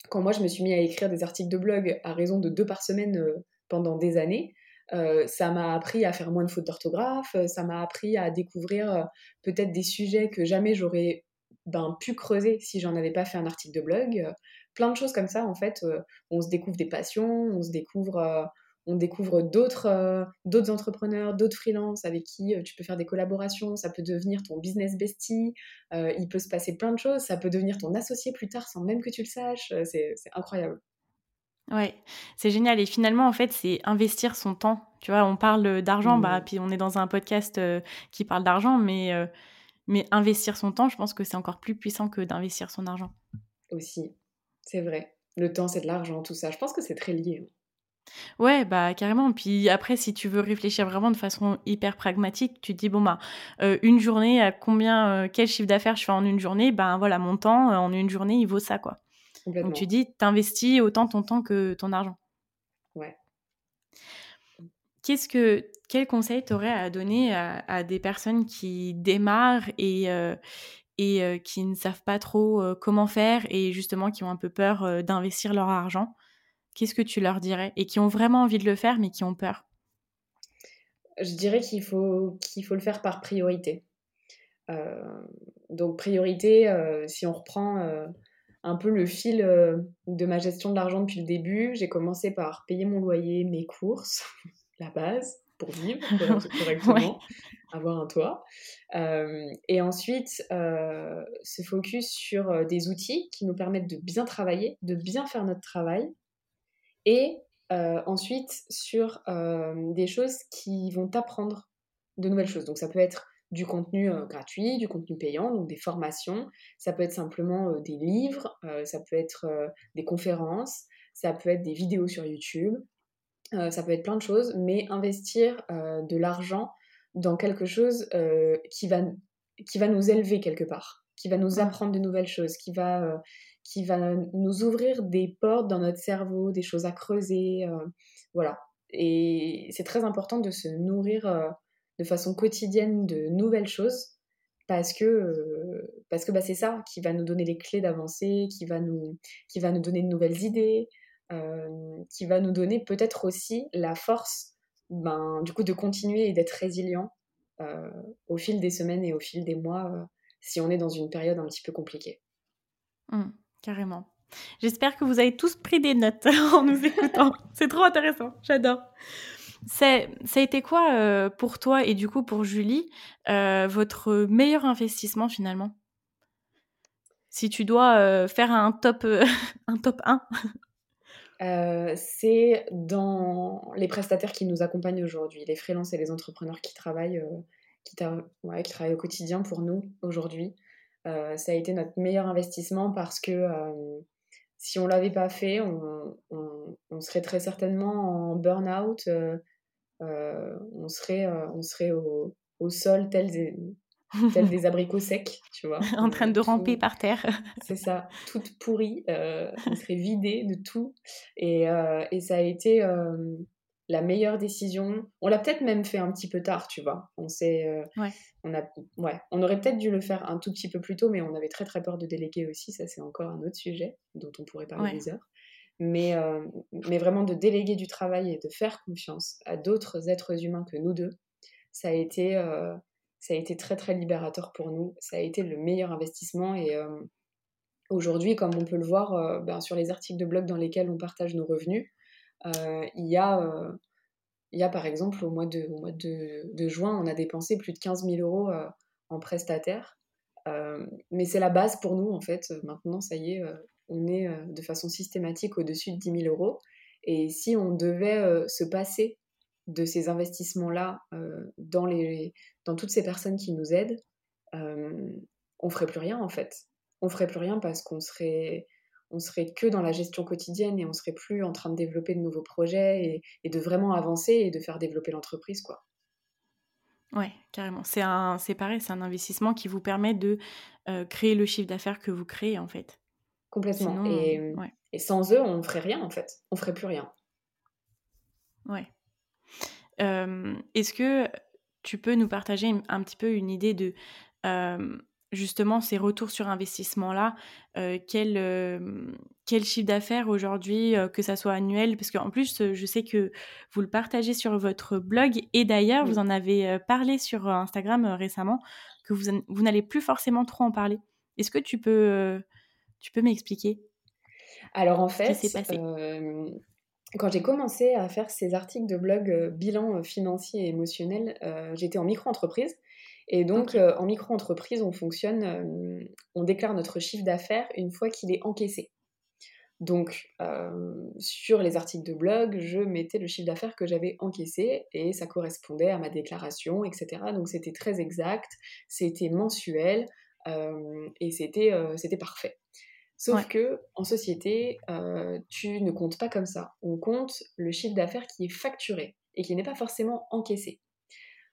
S2: quand moi je me suis mis à écrire des articles de blog à raison de deux par semaine euh, pendant des années, euh, ça m'a appris à faire moins de fautes d'orthographe, euh, ça m'a appris à découvrir peut-être des sujets que jamais j'aurais ben, pu creuser si j'en avais pas fait un article de blog. plein de choses comme ça, en fait, on se découvre des passions, on se découvre on découvre d'autres euh, entrepreneurs, d'autres freelances avec qui euh, tu peux faire des collaborations, ça peut devenir ton business bestie, euh, il peut se passer plein de choses, ça peut devenir ton associé plus tard sans même que tu le saches, c'est incroyable.
S1: Ouais, c'est génial. Et finalement, en fait, c'est investir son temps. Tu vois, on parle d'argent, bah, puis on est dans un podcast qui parle d'argent, mais, mais investir son temps, je pense que c'est encore plus puissant que d'investir son argent.
S2: Aussi, c'est vrai. Le temps, c'est de l'argent, tout ça. Je pense que c'est très lié. Hein.
S1: Ouais, bah carrément. Puis après, si tu veux réfléchir vraiment de façon hyper pragmatique, tu te dis bon bah euh, une journée, à combien, euh, quel chiffre d'affaires je fais en une journée, ben voilà, mon temps euh, en une journée, il vaut ça quoi. Donc tu dis, t'investis autant ton temps que ton argent.
S2: Ouais.
S1: Qu'est-ce que, quel conseil t'aurais à donner à, des personnes qui démarrent et et qui ne savent pas trop comment faire et justement qui ont un peu peur d'investir leur argent? Qu'est-ce que tu leur dirais Et qui ont vraiment envie de le faire, mais qui ont peur?
S2: Je dirais qu'il faut, qu'il faut le faire par priorité. Euh, donc priorité, euh, si on reprend euh, un peu le fil de ma gestion de l'argent depuis le début, j'ai commencé par payer mon loyer, mes courses, la base. pour vivre correctement, avoir un toit. et ensuite, se focus sur des outils qui nous permettent de bien travailler, de bien faire notre travail. Et ensuite, sur des choses qui vont t'apprendre de nouvelles choses. Donc ça peut être du contenu gratuit, du contenu payant, donc des formations, ça peut être simplement des livres, ça peut être des conférences, ça peut être des vidéos sur YouTube, ça peut être plein de choses, mais investir de l'argent dans quelque chose qui, va, qui va nous élever quelque part, qui va nous apprendre de nouvelles choses, qui va, qui va nous ouvrir des portes dans notre cerveau, des choses à creuser, voilà. Et c'est très important de se nourrir de façon quotidienne de nouvelles choses parce que euh, parce que bah, c'est ça qui va nous donner les clés d'avancer, qui va nous qui va nous donner de nouvelles idées, euh, qui va nous donner peut-être aussi la force ben, du coup de continuer et d'être résilient euh, au fil des semaines et au fil des mois si on est dans une période un petit peu compliquée.
S1: Mmh, carrément. J'espère que vous avez tous pris des notes en nous écoutant. c'est trop intéressant, j'adore. Ça a été quoi euh, pour toi et du coup pour Julie euh, votre meilleur investissement finalement? Si tu dois euh, faire un top, un top
S2: 1 C'est dans les prestataires qui nous accompagnent aujourd'hui, les freelances et les entrepreneurs qui travaillent, qui, travaillent au quotidien pour nous aujourd'hui. ça a été notre meilleur investissement parce que si on l'avait pas fait, on, on, serait très certainement en burn-out. Euh, euh, on serait, euh, on serait au, au sol tel des, tel des abricots secs, tu vois.
S1: en train de ramper par terre.
S2: C'est ça, toute pourrie. on serait vidé de tout. Et, et ça a été la meilleure décision. On l'a peut-être même fait un petit peu tard, tu vois. On s'est, euh, on a, ouais, on aurait peut-être dû le faire un tout petit peu plus tôt, mais on avait très très peur de déléguer aussi. Ça, c'est encore un autre sujet dont on pourrait parler des heures. Mais, euh, mais vraiment de déléguer du travail et de faire confiance à d'autres êtres humains que nous deux, ça a été, euh, ça a été très très libérateur pour nous. Ça a été le meilleur investissement et aujourd'hui, comme on peut le voir ben, sur les articles de blog dans lesquels on partage nos revenus, il y a euh, il y a par exemple au mois de, au mois de, juin, on a dépensé plus de 15 000 euros euh, en prestataire. mais c'est la base pour nous en fait. Maintenant, ça y est, on est de façon systématique au-dessus de 10 000 euros. Et si on devait se passer de ces investissements-là dans, les, dans toutes ces personnes qui nous aident, on ferait plus rien en fait. On ferait plus rien parce qu'on serait on serait que dans la gestion quotidienne et on serait plus en train de développer de nouveaux projets et, de vraiment avancer et de faire développer l'entreprise, quoi.
S1: Ouais, carrément. C'est un, c'est pareil, c'est un investissement qui vous permet de euh, créer le chiffre d'affaires que vous créez en fait.
S2: Complètement. et, et, sans eux, on ne ferait rien en fait. On ferait plus rien.
S1: Ouais. Euh, est-ce que tu peux nous partager un petit peu une idée de euh, justement ces retours sur investissement-là, euh, quel, euh, quel chiffre d'affaires aujourd'hui, euh, que ça soit annuel, parce qu'en plus, je sais que vous le partagez sur votre blog, et d'ailleurs, vous en avez parlé sur Instagram récemment, que vous, vous n'allez plus forcément trop en parler. Est-ce que tu peux, tu peux m'expliquer
S2: Alors en fait, quand j'ai commencé à faire ces articles de blog bilan financier et émotionnel, j'étais en micro-entreprise. Et donc, euh, en micro-entreprise, on fonctionne, euh, on déclare notre chiffre d'affaires une fois qu'il est encaissé. Donc, euh, sur les articles de blog, je mettais le chiffre d'affaires que j'avais encaissé et ça correspondait à ma déclaration, etc. Donc, c'était très exact, c'était mensuel et c'était c'était parfait. Sauf que en société, tu ne comptes pas comme ça. On compte le chiffre d'affaires qui est facturé et qui n'est pas forcément encaissé.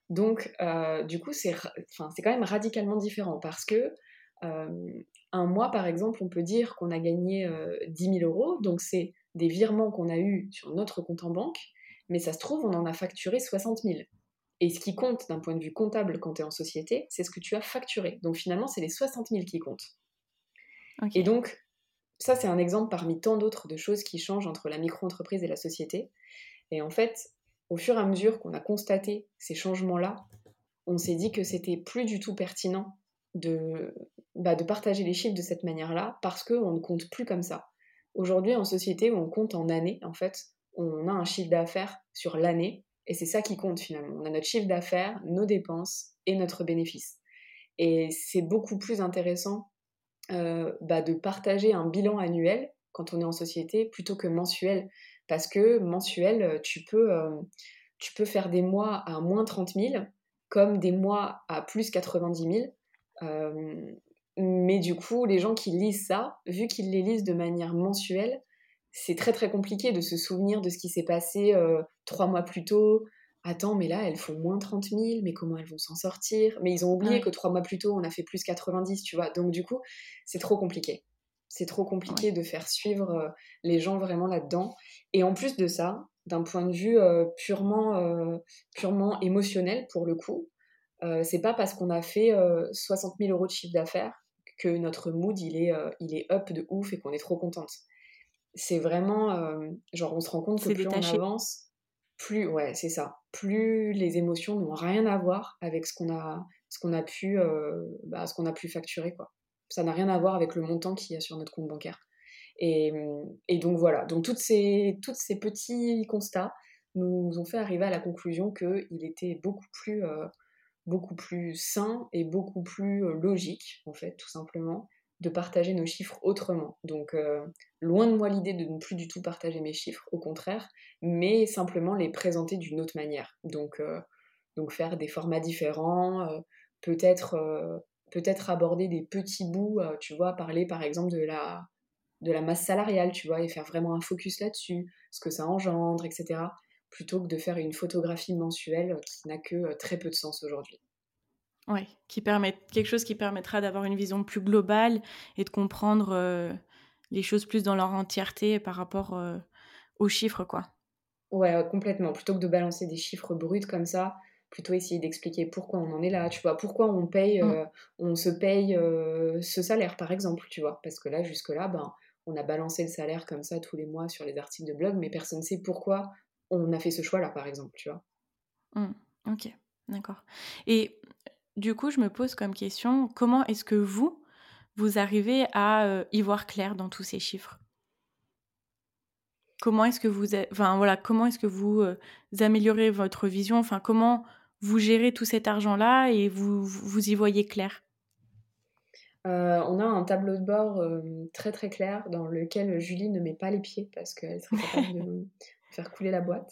S2: Donc, euh, du coup, c'est quand même radicalement différent parce que euh, un mois, par exemple, on peut dire qu'on a gagné 10 euh, 000 euros, donc c'est des virements qu'on a eus sur notre compte en banque, mais ça se trouve, on en a facturé 60 000. Et ce qui compte d'un point de vue comptable quand tu es en société, c'est ce que tu as facturé. Donc finalement, c'est les 60 000 qui comptent. Et donc, ça, c'est un exemple parmi tant d'autres de choses qui changent entre la micro-entreprise et la société. Et en fait, au fur et à mesure qu'on a constaté ces changements-là, on s'est dit que c'était plus du tout pertinent de, bah, de partager les chiffres de cette manière-là parce qu'on ne compte plus comme ça. Aujourd'hui, en société, on compte en années, en fait. On a un chiffre d'affaires sur l'année Et c'est ça qui compte finalement. On a notre chiffre d'affaires, nos dépenses et notre bénéfice. Et c'est beaucoup plus intéressant euh, bah, de partager un bilan annuel quand on est en société plutôt que mensuel. Parce que mensuel, euh, tu peux, euh, tu peux faire des mois à moins 30 000 comme des mois à plus 90 000. mais du coup, les gens qui lisent ça, vu qu'ils les lisent de manière mensuelle, c'est très très compliqué de se souvenir de ce qui s'est passé trois mois plus tôt, attends, mais là, elles font moins 30 000, mais comment elles vont s'en sortir? Mais ils ont oublié que trois mois plus tôt, on a fait plus 90, tu vois. Donc, du coup, c'est trop compliqué. C'est trop compliqué de faire suivre euh, les gens vraiment là-dedans. Et en plus de ça, d'un point de vue euh, purement, euh, purement émotionnel, pour le coup, c'est pas parce qu'on a fait 60 000 euros de chiffre d'affaires que notre mood, il est, il est up de ouf et qu'on est trop contente. C'est vraiment, genre, on se rend compte que plus on avance, plus, ouais, c'est ça, plus les émotions n'ont rien à voir avec ce qu'on a, ce qu'on a pu, euh, bah, ce qu'on a pu facturer, quoi. Ça n'a rien à voir avec le montant qu'il y a sur notre compte bancaire. Et, et donc voilà, donc toutes ces, petits constats nous ont fait arriver à la conclusion qu'il était beaucoup plus, euh, beaucoup plus sain et beaucoup plus euh, logique, en fait, tout simplement, de partager nos chiffres autrement. Donc, euh, loin de moi l'idée de ne plus du tout partager mes chiffres, au contraire, mais simplement les présenter d'une autre manière. Donc, euh, donc faire des formats différents, euh, peut-être peut-être aborder des petits bouts, tu vois, parler par exemple de la, de la masse salariale, tu vois, et faire vraiment un focus là-dessus, ce que ça engendre, etc., plutôt que de faire une photographie mensuelle qui n'a que très peu de sens aujourd'hui.
S1: Ouais, qui permet quelque chose qui permettra d'avoir une vision plus globale et de comprendre euh, les choses plus dans leur entièreté par rapport euh, aux chiffres, quoi.
S2: Ouais, complètement. Plutôt que de balancer des chiffres bruts comme ça, plutôt essayer d'expliquer pourquoi on en est là, tu vois, pourquoi on paye, mm. euh, on se paye ce salaire, par exemple, tu vois, parce que là, jusque-là, ben, on a balancé le salaire comme ça tous les mois sur les articles de blog, mais personne ne sait pourquoi on a fait ce choix-là, par exemple, tu vois.
S1: Mm. Ok, d'accord. Et du coup, je me pose comme question, comment est-ce que vous, vous arrivez à euh, y voir clair dans tous ces chiffres? Comment est-ce que vous, enfin voilà, comment est-ce que vous, euh, améliorez votre vision Enfin, comment vous gérez tout cet argent-là et vous, vous y voyez clair?
S2: Euh, on a un tableau de bord très très clair dans lequel Julie ne met pas les pieds parce qu'elle serait capable de faire couler la boîte.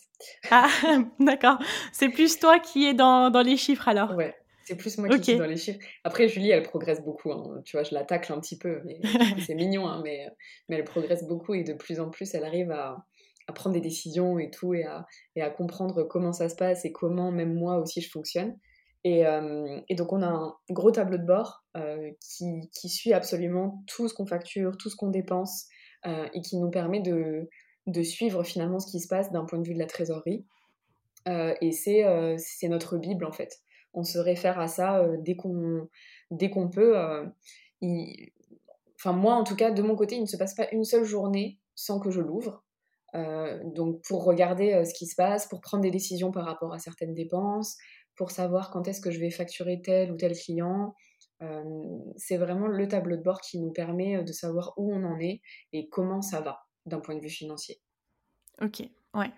S1: Ah, d'accord. C'est plus toi qui es dans, dans les chiffres alors.
S2: Ouais, c'est plus moi qui suis dans les chiffres. Après, Julie, elle progresse beaucoup. Hein. Tu vois, je la tacle un petit peu. Mais c'est mignon, hein, mais, mais elle progresse beaucoup et de plus en plus, elle arrive à, à prendre des décisions et tout et à, et à, comprendre comment ça se passe et comment même moi aussi je fonctionne. Et, euh, et donc, on a un gros tableau de bord euh, qui, qui, suit absolument tout ce qu'on facture, tout ce qu'on dépense euh, et qui nous permet de, de suivre finalement ce qui se passe d'un point de vue de la trésorerie. et c'est notre Bible en fait on se réfère à ça euh, dès qu'on dès qu'on peut. Euh, enfin, moi, en tout cas, de mon côté, il ne se passe pas une seule journée sans que je l'ouvre. Euh, donc, pour regarder ce qui se passe, pour prendre des décisions par rapport à certaines dépenses, pour savoir quand est-ce que je vais facturer tel ou tel client. c'est vraiment le tableau de bord qui nous permet de savoir où on en est et comment ça va d'un point de vue financier.
S1: Ok, ouais.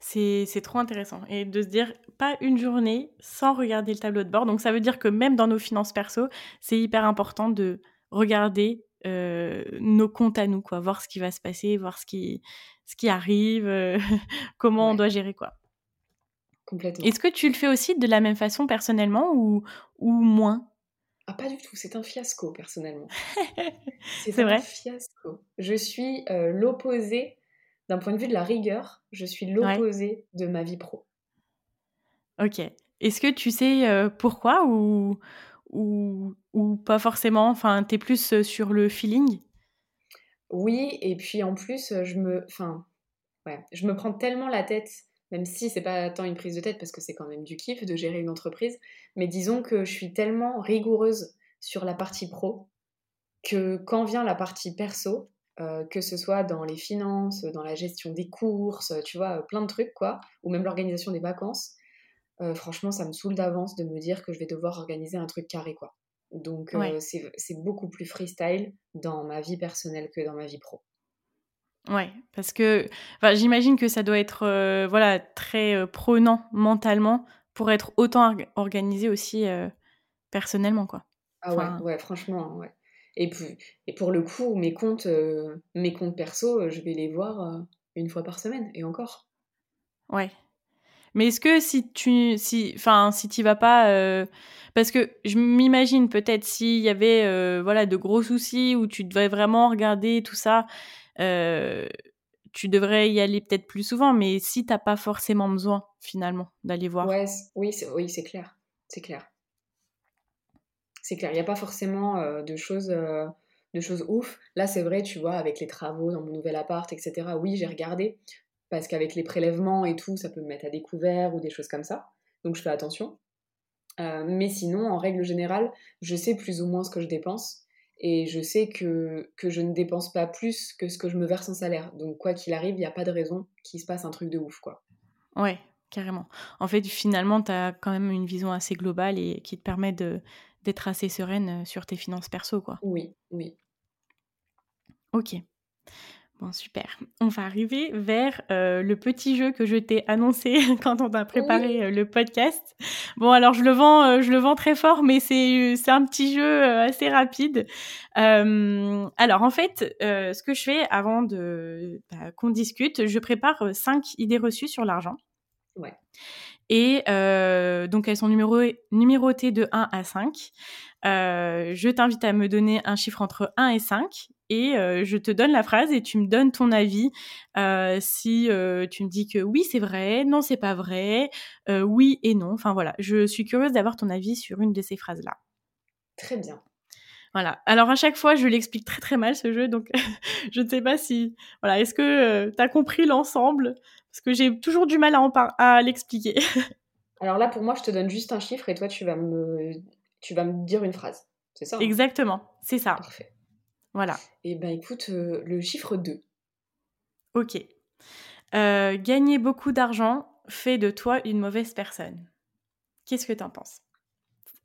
S1: C'est trop intéressant. Et de se dire, pas une journée sans regarder le tableau de bord. Donc ça veut dire que même dans nos finances perso, c'est hyper important de regarder euh, nos comptes à nous, quoi, voir ce qui va se passer, voir ce qui, ce qui arrive, euh, comment on doit gérer, quoi.
S2: Complètement.
S1: Est-ce que tu le fais aussi de la même façon personnellement ou, ou moins?
S2: Ah, pas du tout, c'est un fiasco personnellement. c'est un vrai? fiasco. Je suis euh, l'opposé d'un point de vue de la rigueur, je suis l'opposé de ma vie pro.
S1: Ok. Est-ce que tu sais euh, pourquoi ou, ou, ou, pas forcément? Enfin, t'es plus euh, sur le feeling?
S2: Oui, et puis en plus, euh, je me, enfin, ouais, je me prends tellement la tête, même si c'est pas tant une prise de tête parce que c'est quand même du kiff de gérer une entreprise, mais disons que je suis tellement rigoureuse sur la partie pro que quand vient la partie perso, euh, que ce soit dans les finances, dans la gestion des courses, tu vois, plein de trucs, quoi, ou même l'organisation des vacances. Euh, franchement, ça me saoule d'avance de me dire que je vais devoir organiser un truc carré, quoi. Donc, euh, c'est beaucoup plus freestyle dans ma vie personnelle que dans ma vie pro.
S1: Ouais, parce que j'imagine que ça doit être euh, voilà très euh, prenant mentalement pour être autant organisé aussi euh, personnellement quoi.
S2: Ah ouais, ouais, franchement, ouais. Et, et pour le coup, mes comptes, mes comptes perso, je vais les voir une fois par semaine et encore.
S1: Ouais. Mais est-ce que si tu si enfin si tu vas pas parce que je m'imagine peut-être s'il y avait voilà de gros soucis où tu devais vraiment regarder tout ça euh, tu devrais y aller peut-être plus souvent, mais si t'as pas forcément besoin finalement d'aller voir.
S2: Ouais, oui, c'est, oui, c'est clair, c'est clair. C'est clair, il n'y a pas forcément euh, de choses, euh, de choses ouf. Là, c'est vrai, tu vois, avec les travaux dans mon nouvel appart, etc. Oui, j'ai regardé parce qu'avec les prélèvements et tout, ça peut me mettre à découvert ou des choses comme ça. Donc, je fais attention. mais sinon, en règle générale, je sais plus ou moins ce que je dépense et je sais que, que je ne dépense pas plus que ce que je me verse en salaire. Donc quoi qu'il arrive, il n'y a pas de raison qu'il se passe un truc de ouf, quoi.
S1: Ouais, carrément. En fait, finalement, tu as quand même une vision assez globale et qui te permet d'être assez sereine euh, sur tes finances perso, quoi.
S2: Oui, oui.
S1: Ok. Bon, super. On va arriver vers euh, le petit jeu que je t'ai annoncé quand on a préparé euh, le podcast. Bon, alors je le vends, euh, je le vends très fort, mais c'est c'est un petit jeu assez rapide. alors en fait, ce que je fais avant de bah, qu'on discute, je prépare cinq idées reçues sur l'argent.
S2: Ouais.
S1: Et donc elles sont numérotées de 1 à 5. je t'invite à me donner un chiffre entre 1 et 5 et euh, je te donne la phrase et tu me donnes ton avis. Euh, si euh, tu me dis que oui, c'est vrai, non, c'est pas vrai, oui et non. Enfin voilà, je suis curieuse d'avoir ton avis sur une de ces phrases-là.
S2: Très bien.
S1: Voilà. Alors à chaque fois, je l'explique très très mal ce jeu, donc je ne sais pas si. Voilà, est-ce que tu as compris l'ensemble Parce que j'ai toujours du mal à, en à l'expliquer.
S2: Alors là, pour moi, je te donne juste un chiffre et toi, tu vas me, tu vas me dire une phrase. C'est ça
S1: hein? Exactement, c'est ça.
S2: Parfait.
S1: Voilà.
S2: Et eh ben écoute, euh, le chiffre 2.
S1: Ok. Euh, gagner beaucoup d'argent fait de toi une mauvaise personne. Qu'est-ce que tu en penses?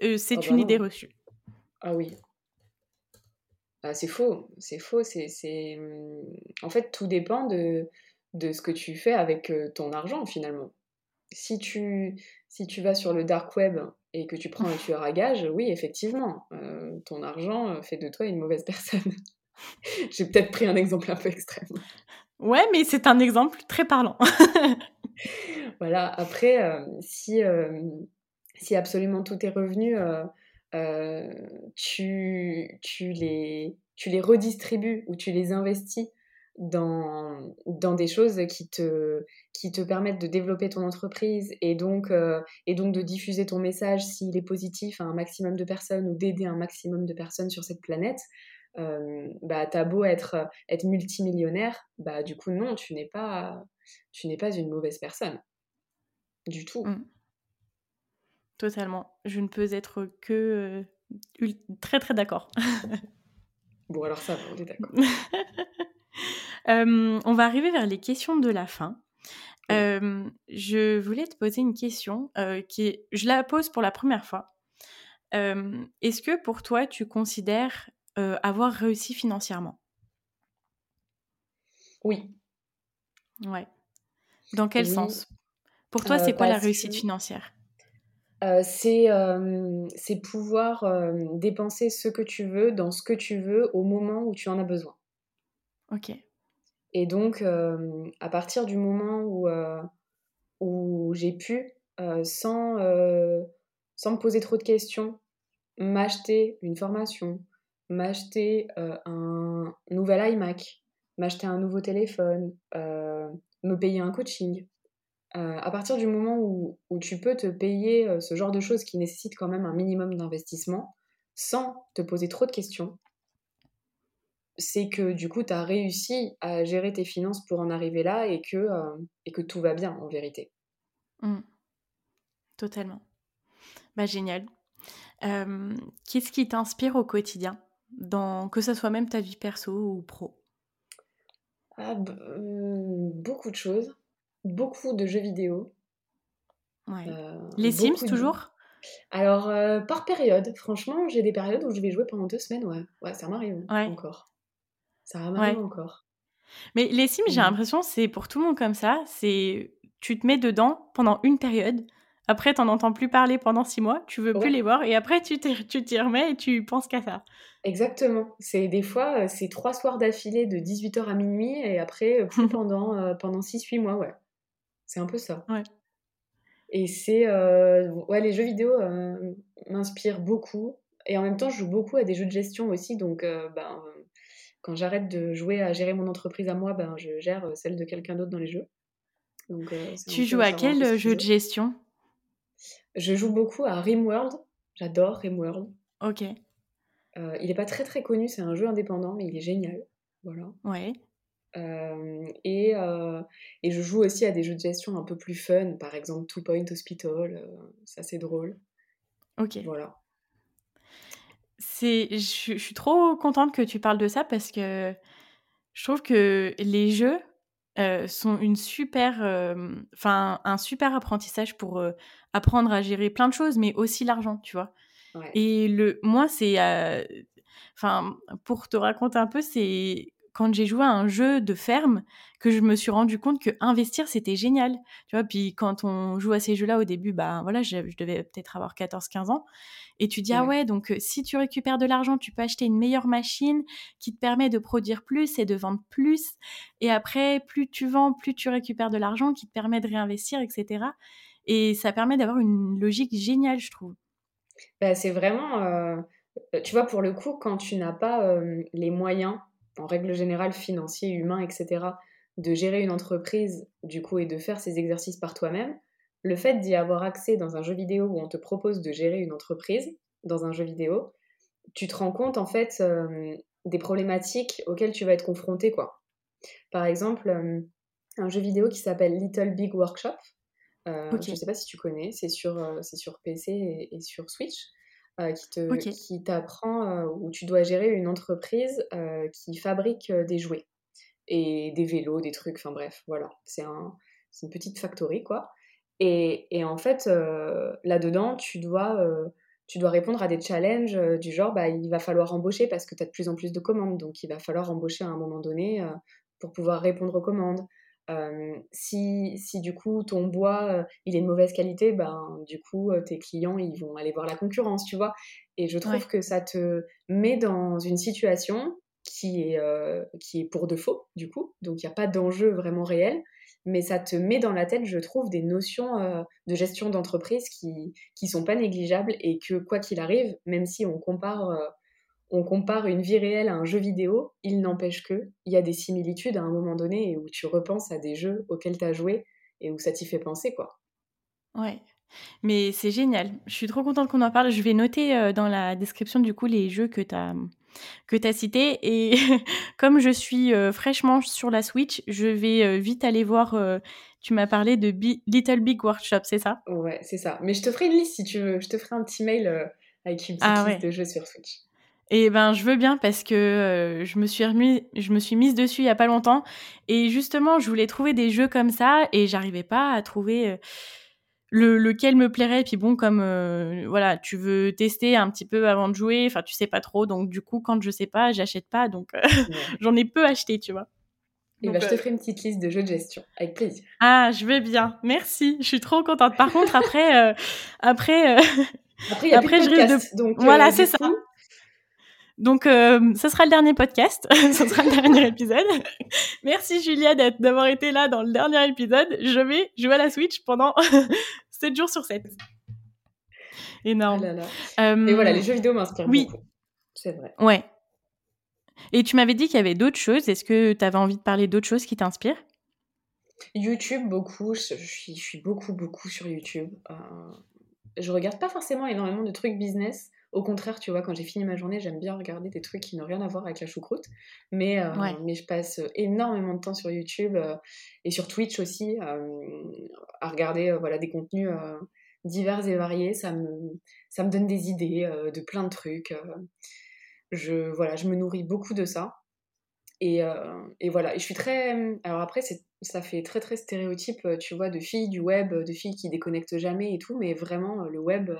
S1: Euh, C'est ah une bah idée reçue.
S2: Ah oui. Ah, c'est faux, c'est faux. C'est, hum, En fait, tout dépend de, de ce que tu fais avec ton argent finalement. Si tu, si tu vas sur le dark web et que tu prends un tueur à gage, oui, effectivement, euh, ton argent euh, fait de toi une mauvaise personne. J'ai peut-être pris un exemple un peu extrême.
S1: Ouais, mais c'est un exemple très parlant.
S2: voilà, après, euh, si, si absolument tous tes revenus, tu, tu, les, tu les redistribues ou tu les investis dans, dans des choses qui te, qui te permettent de développer ton entreprise et donc, euh, et donc de diffuser ton message s'il est positif à un maximum de personnes ou d'aider un maximum de personnes sur cette planète, euh, bah, t'as beau être, être multimillionnaire, bah, du coup, non, tu n'es pas, tu n'es pas une mauvaise personne. Du tout. Mmh.
S1: Totalement. Je ne peux être que euh, très très d'accord.
S2: bon, alors ça on est d'accord.
S1: on va arriver vers les questions de la fin. je voulais te poser une question qui est, je la pose pour la première fois. Est-ce que pour toi, tu considères avoir réussi financièrement?
S2: Oui.
S1: Ouais. Dans quel sens? Pour toi, c'est quoi la réussite financière?
S2: C'est pouvoir dépenser ce que tu veux dans ce que tu veux au moment où tu en as besoin.
S1: Ok.
S2: Et donc, euh, à partir du moment où, euh, où j'ai pu, euh, sans, sans me poser trop de questions, m'acheter une formation, m'acheter un nouvel iMac, m'acheter un nouveau téléphone, me payer un coaching. à partir du moment où, où, tu peux te payer ce genre de choses qui nécessitent quand même un minimum d'investissement, sans te poser trop de questions, c'est que du coup, tu as réussi à gérer tes finances pour en arriver là et que, euh, et que tout va bien en vérité.
S1: Mmh. Totalement. Bah, génial. Qu'est-ce qui t'inspire au quotidien, dans, que ce soit même ta vie perso ou pro?
S2: Ah, mmh, Beaucoup de choses. Beaucoup de jeux vidéo.
S1: Euh, Les Sims toujours?
S2: Alors, euh, par période, franchement, j'ai des périodes où je vais jouer pendant deux semaines, ouais. Ouais, ça m'arrive encore. Ça m'arrive encore.
S1: Mais les Sims, j'ai
S2: Mmh.
S1: l'impression, c'est pour tout le monde comme ça. C'est tu te mets dedans pendant une période. Après, t'en entends plus parler pendant six mois. Tu veux plus
S2: Ouais.
S1: les voir. Et après, tu t'y remets et tu penses qu'à ça.
S2: Exactement. C'est des fois, c'est 3 soirs d'affilée de 18:00 à minuit et après, plus pendant, heu, pendant 6-8 mois, ouais. C'est un peu ça.
S1: Ouais.
S2: Et c'est, ouais, les jeux vidéo, m'inspirent beaucoup et en même temps, je joue beaucoup à des jeux de gestion aussi donc ben, quand j'arrête de jouer à gérer mon entreprise à moi, ben, je gère, heu, celle de quelqu'un d'autre dans les jeux. Donc un
S1: Tu joues à
S2: un
S1: quel,
S2: peu
S1: heu, jeu de gestion?
S2: Je joue beaucoup à RimWorld. J'adore RimWorld.
S1: OK.
S2: Il est pas très, très connu, c'est un jeu indépendant, mais il est génial. Voilà.
S1: Ouais.
S2: Et et je joue aussi à des jeux de gestion un peu plus fun, par exemple Two Point Hospital, ça c'est drôle.
S1: OK.
S2: Voilà.
S1: C'est je je suis trop contente que tu parles de ça parce que je trouve que les jeux, heu, sont une super, hem, enfin, un super apprentissage pour, heu, apprendre à gérer plein de choses, mais aussi l'argent, tu vois?
S2: Ouais.
S1: Et le moi, c'est, enfin, pour te raconter un peu, c'est quand j'ai joué à un jeu de ferme que je me suis rendu compte qu'investir, c'était génial, tu vois? Puis quand on joue à ces jeux-là, au début, bah, voilà, je je devais peut-être avoir 14-15 ans et tu dis: «Ah
S2: Ouais.
S1: donc heu, si tu récupères de l'argent, tu peux acheter une meilleure machine qui te permet de produire plus et de vendre plus et après, plus tu vends, plus tu récupères de l'argent qui te permet de réinvestir» et cetera et ça permet d'avoir une logique géniale, je trouve.
S2: Bah, c'est vraiment, heu, tu vois, pour le coup, quand tu n'as pas, hem, les moyens, en règle générale financiers, humains et cetera, de gérer une entreprise, du coup et de faire ces exercices par toi-même, le fait d'y avoir accès dans un jeu vidéo où on te propose de gérer une entreprise, dans un jeu vidéo, tu te rends compte en fait, hem, des problématiques auxquelles tu vas être confronté, quoi. Par exemple, hem, un jeu vidéo qui s'appelle Little Big Workshop, heu, je
S1: OK.
S2: sais pas si tu connais? C'est sur, c'est sur PC et et sur Switch, heu, qui te qui t'apprend, heu, où tu dois gérer une entreprise, heu, qui fabrique, des jouets et des vélos, des trucs, enfin bref, voilà. C'est un c'est une petite factory, quoi et et en fait, là-dedans, tu dois, tu dois répondre à des challenges, du genre, bah, il va falloir embaucher parce que tu as de plus en plus de commandes, donc il va falloir embaucher à un moment donné, pour pouvoir répondre aux commandes. Si si du coup ton bois, il est de mauvaise qualité, ben, du coup, tes clients, ils vont aller voir la concurrence, tu vois? Et je trouve
S1: Ouais.
S2: que ça te met dans une situation qui est, qui est pour de faux, du coup, donc il y a pas d'enjeu vraiment réel, mais ça te met dans la tête, je trouve, des notions, de gestion d'entreprise qui qui sont pas négligeables et que quoi qu'il arrive, même si on compare, on compare une vie réelle à un jeu vidéo, il n'empêche qu'il y a des similitudes à un moment donné et où tu repenses à des jeux auxquels tu as joué et où ça t'y fait penser, quoi.
S1: Ouais, mais c'est génial. Je suis trop contente qu'on en parle. Je vais noter, heu, dans la description, du coup, les jeux que tu as, que tu as cités et comme je suis, heu, fraîchement sur la Switch, je vais, heu, vite aller voir, tu m'as parlé de Bi Little Big Workshop, c'est ça?
S2: Ouais, c'est ça. Mais je te ferai une liste si tu veux. Je te ferai un petit mail, avec une petite
S1: Ah
S2: liste
S1: ouais.
S2: de jeux sur Switch.
S1: Et ben, je veux bien parce que, heu, je me suis remis je me suis mise dessus il y a pas longtemps et justement, je voulais trouver des jeux comme ça et j'arrivais pas à trouver, heu, le lequel me plairait. Puis bon, comme, heu, voilà, tu veux tester un petit peu avant de jouer, enfin, tu sais pas trop, donc du coup, quand je sais pas, j'achète pas, donc heu,
S2: Ouais.
S1: j'en ai peu acheté, tu vois?
S2: Et bah,
S1: Donc
S2: je te
S1: heu
S2: ferai une petite liste de jeux de gestion, avec plaisir.
S1: Ah, je veux bien, merci, je suis trop contente. Par contre, après, après,
S2: Après, il y a plus de
S1: après je risque de
S2: donc
S1: voilà, c'est ça. Donc hem, ce sera le dernier podcast, ce sera le dernier épisode. Merci Julia d'avoir été là dans le dernier épisode. Je vais jouer à la Switch pendant 7 jours sur 7.
S2: Ah
S1: Énorme.
S2: là là. Mais voilà, les jeux vidéo m'inspirent
S1: oui.
S2: beaucoup. C'est vrai.
S1: Ouais. Et tu m'avais dit qu'il y avait d'autres choses. Est-ce que tu avais envie de parler d'autres choses qui t'inspirent?
S2: YouTube, beaucoup. Je suis je suis beaucoup, beaucoup sur YouTube. Heu, je regarde pas forcément énormément de trucs business. Au contraire, tu vois, quand j'ai fini ma journée, j'aime bien regarder des trucs qui n'ont rien à voir avec la choucroute. Mais
S1: Ouais.
S2: mais je passe énormément de temps sur YouTube, heu et sur Twitch aussi, à regarder, voilà, des contenus, divers et variés. Ça me ça me donne des idées, de plein de trucs. Je voilà, je me nourris beaucoup de ça et et voilà et je suis très, alors après ça fait très, très stéréotype, tu vois, de fille du web, de fille qui déconnecte jamais et tout, mais vraiment, le web,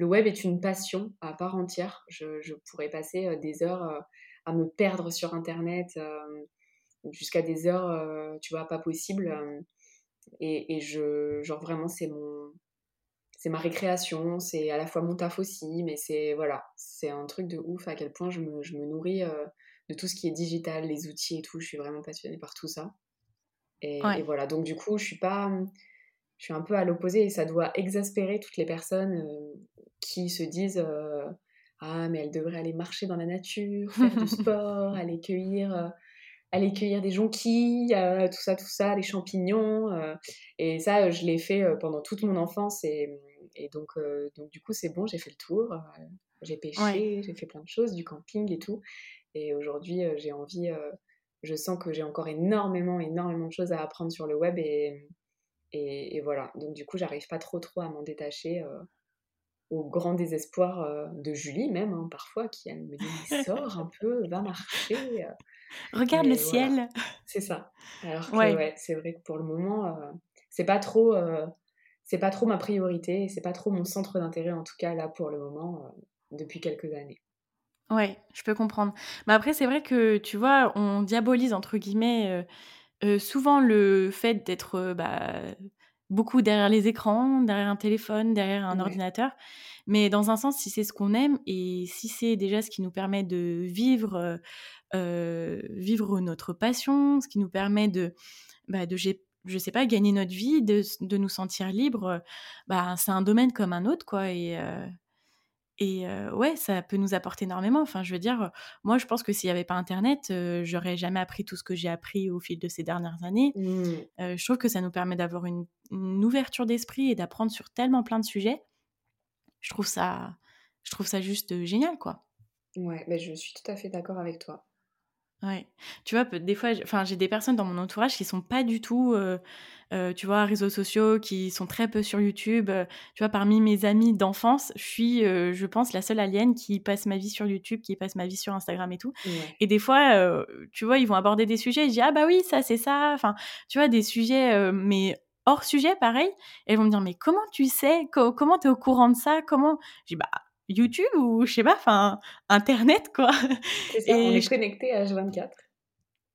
S2: le web est une passion à part entière. Je je pourrais passer, heu, des heures, heu, à me perdre sur internet, hem, jusqu'à des heures, tu vois, pas possible. et, et je, genre vraiment, c'est mon, c'est ma récréation, c'est à la fois mon taf aussi, mais c'est voilà, c'est un truc de ouf à quel point je me, je me nourris de tout ce qui est digital, les outils et tout. Je suis vraiment passionnée par tout ça. Et, voilà, donc du coup, je suis pas, je suis un peu à l'opposé et ça doit exaspérer toutes les personnes qui se disent ah mais elle devrait aller marcher dans la nature, faire du sport, aller cueillir aller cueillir des jonquilles, tout ça, tout ça, les champignons. et ça, je l'ai fait pendant toute mon enfance. Et, et donc, donc, du coup, c'est bon, j'ai fait le tour. j'ai pêché, j'ai fait plein de choses, du camping et tout. Et aujourd'hui, j'ai envie, je sens que j'ai encore énormément, énormément de choses à apprendre sur le web. Et, et, voilà. Donc, du coup, j'arrive pas trop, trop à m'en détacher au grand désespoir de Julie même hein, parfois qui elle me dit sors un peu va marcher
S1: Regarde le ciel.
S2: C'est ça. Alors que ouais. c'est vrai que pour le moment, euh, c'est pas trop, euh, c'est pas trop ma priorité, c'est pas trop mon centre d'intérêt en tout cas là pour le moment euh, depuis quelques années.
S1: Ouais, je peux comprendre. Mais après, c'est vrai que tu vois, on diabolise entre guillemets souvent le fait d'être bah, beaucoup derrière les écrans, derrière un téléphone, derrière un ordinateur. Mais dans un sens, si c'est ce qu'on aime et si c'est déjà ce qui nous permet de vivre euh, vivre notre passion, ce qui nous permet de, bah, de je sais pas, gagner notre vie, de, de nous sentir libres, bah, c'est un domaine comme un autre, quoi. Et, euh, et euh, ouais, ça peut nous apporter énormément. Enfin, je veux dire, moi, je pense que s'il n'y avait pas Internet, j'aurais jamais appris tout ce que j'ai appris au fil de ces dernières années. Mmh. je trouve que ça nous permet d'avoir une, une, ouverture d'esprit et d'apprendre sur tellement plein de sujets. Je trouve ça, je trouve ça juste génial, quoi.
S2: Ouais, mais je suis tout à fait d'accord avec toi.
S1: Ouais. Tu vois, des fois, enfin, j'ai des personnes dans mon entourage qui sont pas du tout, euh, euh, tu vois, réseaux sociaux, qui sont très peu sur YouTube. Euh, tu vois, parmi mes amis d'enfance, je suis, je pense, la seule alien qui passe ma vie sur YouTube, qui passe ma vie sur Instagram et tout. Et des fois, tu vois, ils vont aborder des sujets. je dis ah bah oui, ça c'est ça. Enfin, tu vois, des sujets, mais hors sujet, pareil. Et ils vont me dire mais comment tu sais, comment tu es au courant de ça? Comment? Je dis bah YouTube ou je sais pas, enfin Internet quoi.
S2: C'est ça, on est connecté à H24.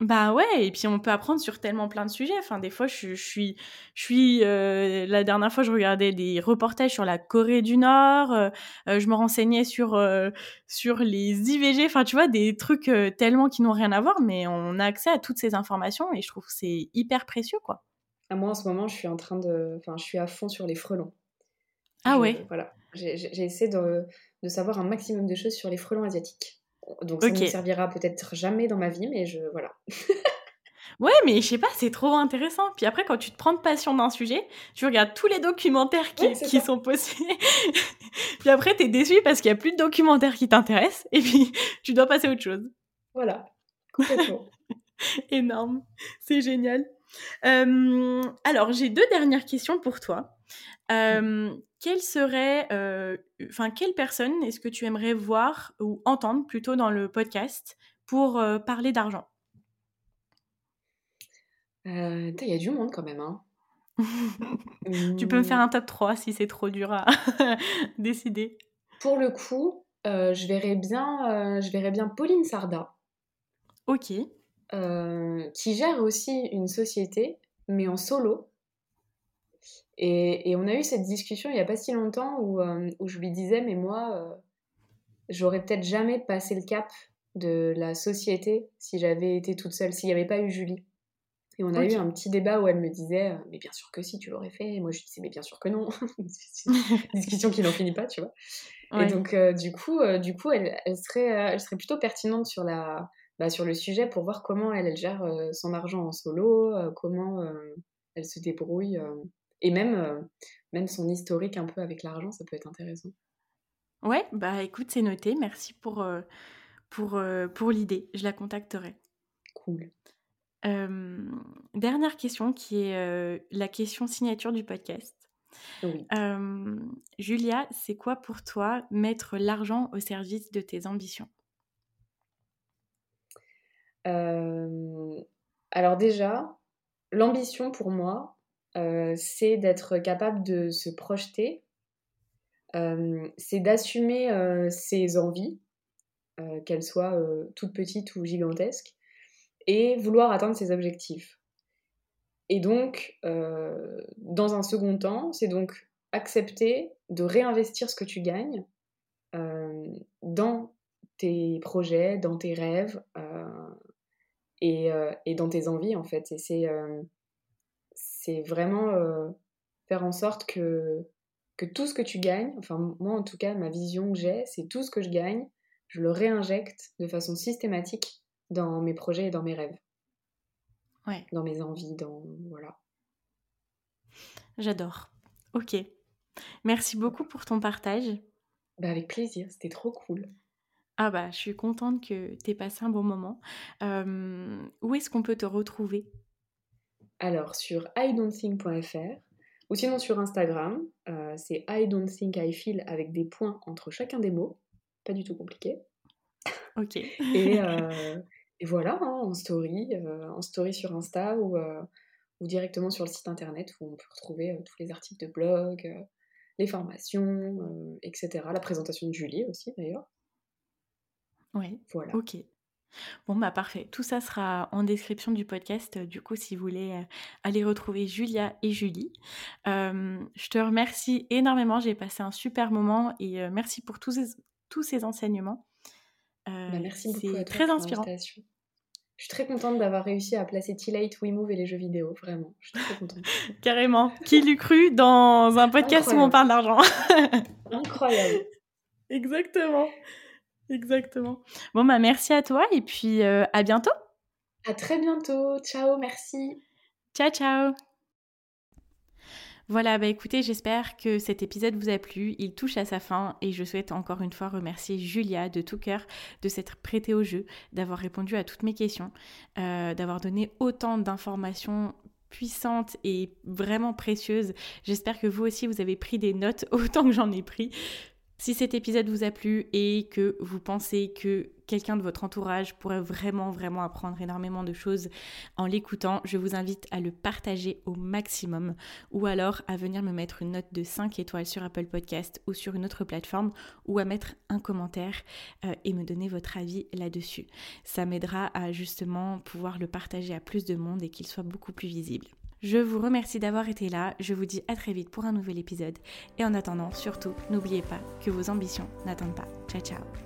S1: Bah ouais, et puis on peut apprendre sur tellement plein de sujets. Enfin, des fois, je, suis, je suis. Euh, la dernière fois, je regardais des reportages sur la Corée du Nord. Euh, euh, je me renseignais sur sur les IVG. Enfin, tu vois, des trucs tellement qui n'ont rien à voir, mais on a accès à toutes ces informations et je trouve que c'est hyper précieux, quoi.
S2: À moi, en ce moment, je suis en train de, enfin, je suis à fond sur les frelons.
S1: Ah ouais.
S2: Voilà, j'ai essayé de, de, savoir un maximum de choses sur les frelons asiatiques. Donc ça ne me servira peut-être jamais dans ma vie, mais je voilà.
S1: ouais, mais je sais pas, c'est trop intéressant. Puis après, quand tu te prends de passion d'un sujet, tu regardes tous les documentaires qui, qui sont possibles. puis après, tu es déçu parce qu'il y a plus de documentaires qui t'intéressent, et puis tu dois passer à autre chose.
S2: Voilà, complètement.
S1: Énorme, c'est génial. Euh, alors, j'ai deux dernières questions pour toi. Euh, quelle serait, euh, enfin, quelle personne est-ce que tu aimerais voir ou entendre plutôt dans le podcast pour euh, parler d'argent?
S2: Il y a du monde quand même. Hein.
S1: tu peux me faire mmh. un top 3 si c'est trop dur à décider.
S2: Pour le coup, je, verrais bien, je verrais bien Pauline Sarda.
S1: Ok.
S2: qui gère aussi une société, mais en solo. Et, on a eu cette discussion il n'y a pas si longtemps où, euh, où je lui disais, mais moi, euh, j'aurais peut-être jamais passé le cap de la société si j'avais été toute seule, s'il n'y avait pas eu Julie. Et on a eu un petit débat où elle me disait, euh, mais bien sûr que si, tu l'aurais fait. Et moi, je disais, mais bien sûr que non. une discussion qui n'en finit pas, tu vois. Et donc, du coup, du coup elle, elle, serait, elle serait plutôt pertinente sur, la, bah, sur le sujet pour voir comment elle, elle gère son argent en solo, comment elle se débrouille. Et même, euh, même son historique un peu avec l'argent, ça peut être intéressant.
S1: Ouais, bah écoute, c'est noté. Merci pour, euh, pour, euh, pour l'idée. Je la contacterai.
S2: Cool.
S1: dernière question qui est la question signature du podcast.
S2: Oui.
S1: Julia, c'est quoi pour toi mettre l'argent au service de tes ambitions?
S2: Alors déjà, l'ambition pour moi, c'est d'être capable de se projeter, euh, c'est d'assumer euh, ses envies, qu'elles soient toutes petites ou gigantesques, et vouloir atteindre ses objectifs. Et donc, euh, dans un second temps, c'est donc accepter de réinvestir ce que tu gagnes euh, dans tes projets, dans tes rêves et, et, dans tes envies, en fait. C'est, c'est vraiment faire en sorte que, que tout ce que tu gagnes, enfin moi en tout cas, ma vision que j'ai, c'est tout ce que je gagne, je le réinjecte de façon systématique dans mes projets et dans mes rêves.
S1: Ouais.
S2: Dans mes envies, dans... Voilà.
S1: J'adore. Ok. Merci beaucoup pour ton partage.
S2: Bah avec plaisir, c'était trop cool.
S1: Ah bah, je suis contente que tu aies passé un bon moment. où est-ce qu'on peut te retrouver?
S2: Alors, sur idon'tthink.fr ou sinon sur Instagram, euh, c'est I don't think I feel avec des points entre chacun des mots. Pas du tout compliqué.
S1: Ok.
S2: et, euh, voilà, hein, en story, euh, en story sur Insta ou, ou directement sur le site internet où on peut retrouver tous les articles de blog, les formations, etc. La présentation de Julie aussi d'ailleurs.
S1: Oui. Voilà. Ok. Bon, bah parfait. Tout ça sera en description du podcast, du coup, si vous voulez euh, aller retrouver Julia et Julie. Euh, je te remercie énormément, j'ai passé un super moment et euh, merci pour tous ces, tous ces enseignements.
S2: Bah, merci beaucoup. C'est très inspirant. Je suis très contente d'avoir réussi à placer T-Late, WeMove et les jeux vidéo, vraiment. Je suis très contente.
S1: Carrément. Qui l'eût cru dans un podcast où on parle d'argent?
S2: Incroyable.
S1: Exactement. Exactement. Bon, bah merci à toi et puis euh, à bientôt.
S2: À très bientôt. Ciao, merci.
S1: Ciao, ciao. Voilà, bah écoutez, j'espère que cet épisode vous a plu. Il touche à sa fin et je souhaite encore une fois remercier Julia de tout cœur de s'être prêtée au jeu, d'avoir répondu à toutes mes questions, euh, d'avoir donné autant d'informations puissantes et vraiment précieuses. J'espère que vous aussi vous avez pris des notes autant que j'en ai pris. Si cet épisode vous a plu et que vous pensez que quelqu'un de votre entourage pourrait vraiment, vraiment apprendre énormément de choses en l'écoutant, je vous invite à le partager au maximum ou alors à venir me mettre une note de 5 étoiles sur Apple Podcast ou sur une autre plateforme ou à mettre un commentaire euh, et me donner votre avis là-dessus. Ça m'aidera à justement pouvoir le partager à plus de monde et qu'il soit beaucoup plus visible. Je vous remercie d'avoir été là, je vous dis à très vite pour un nouvel épisode. Et en attendant, surtout, n'oubliez pas que vos ambitions n'attendent pas. Ciao ciao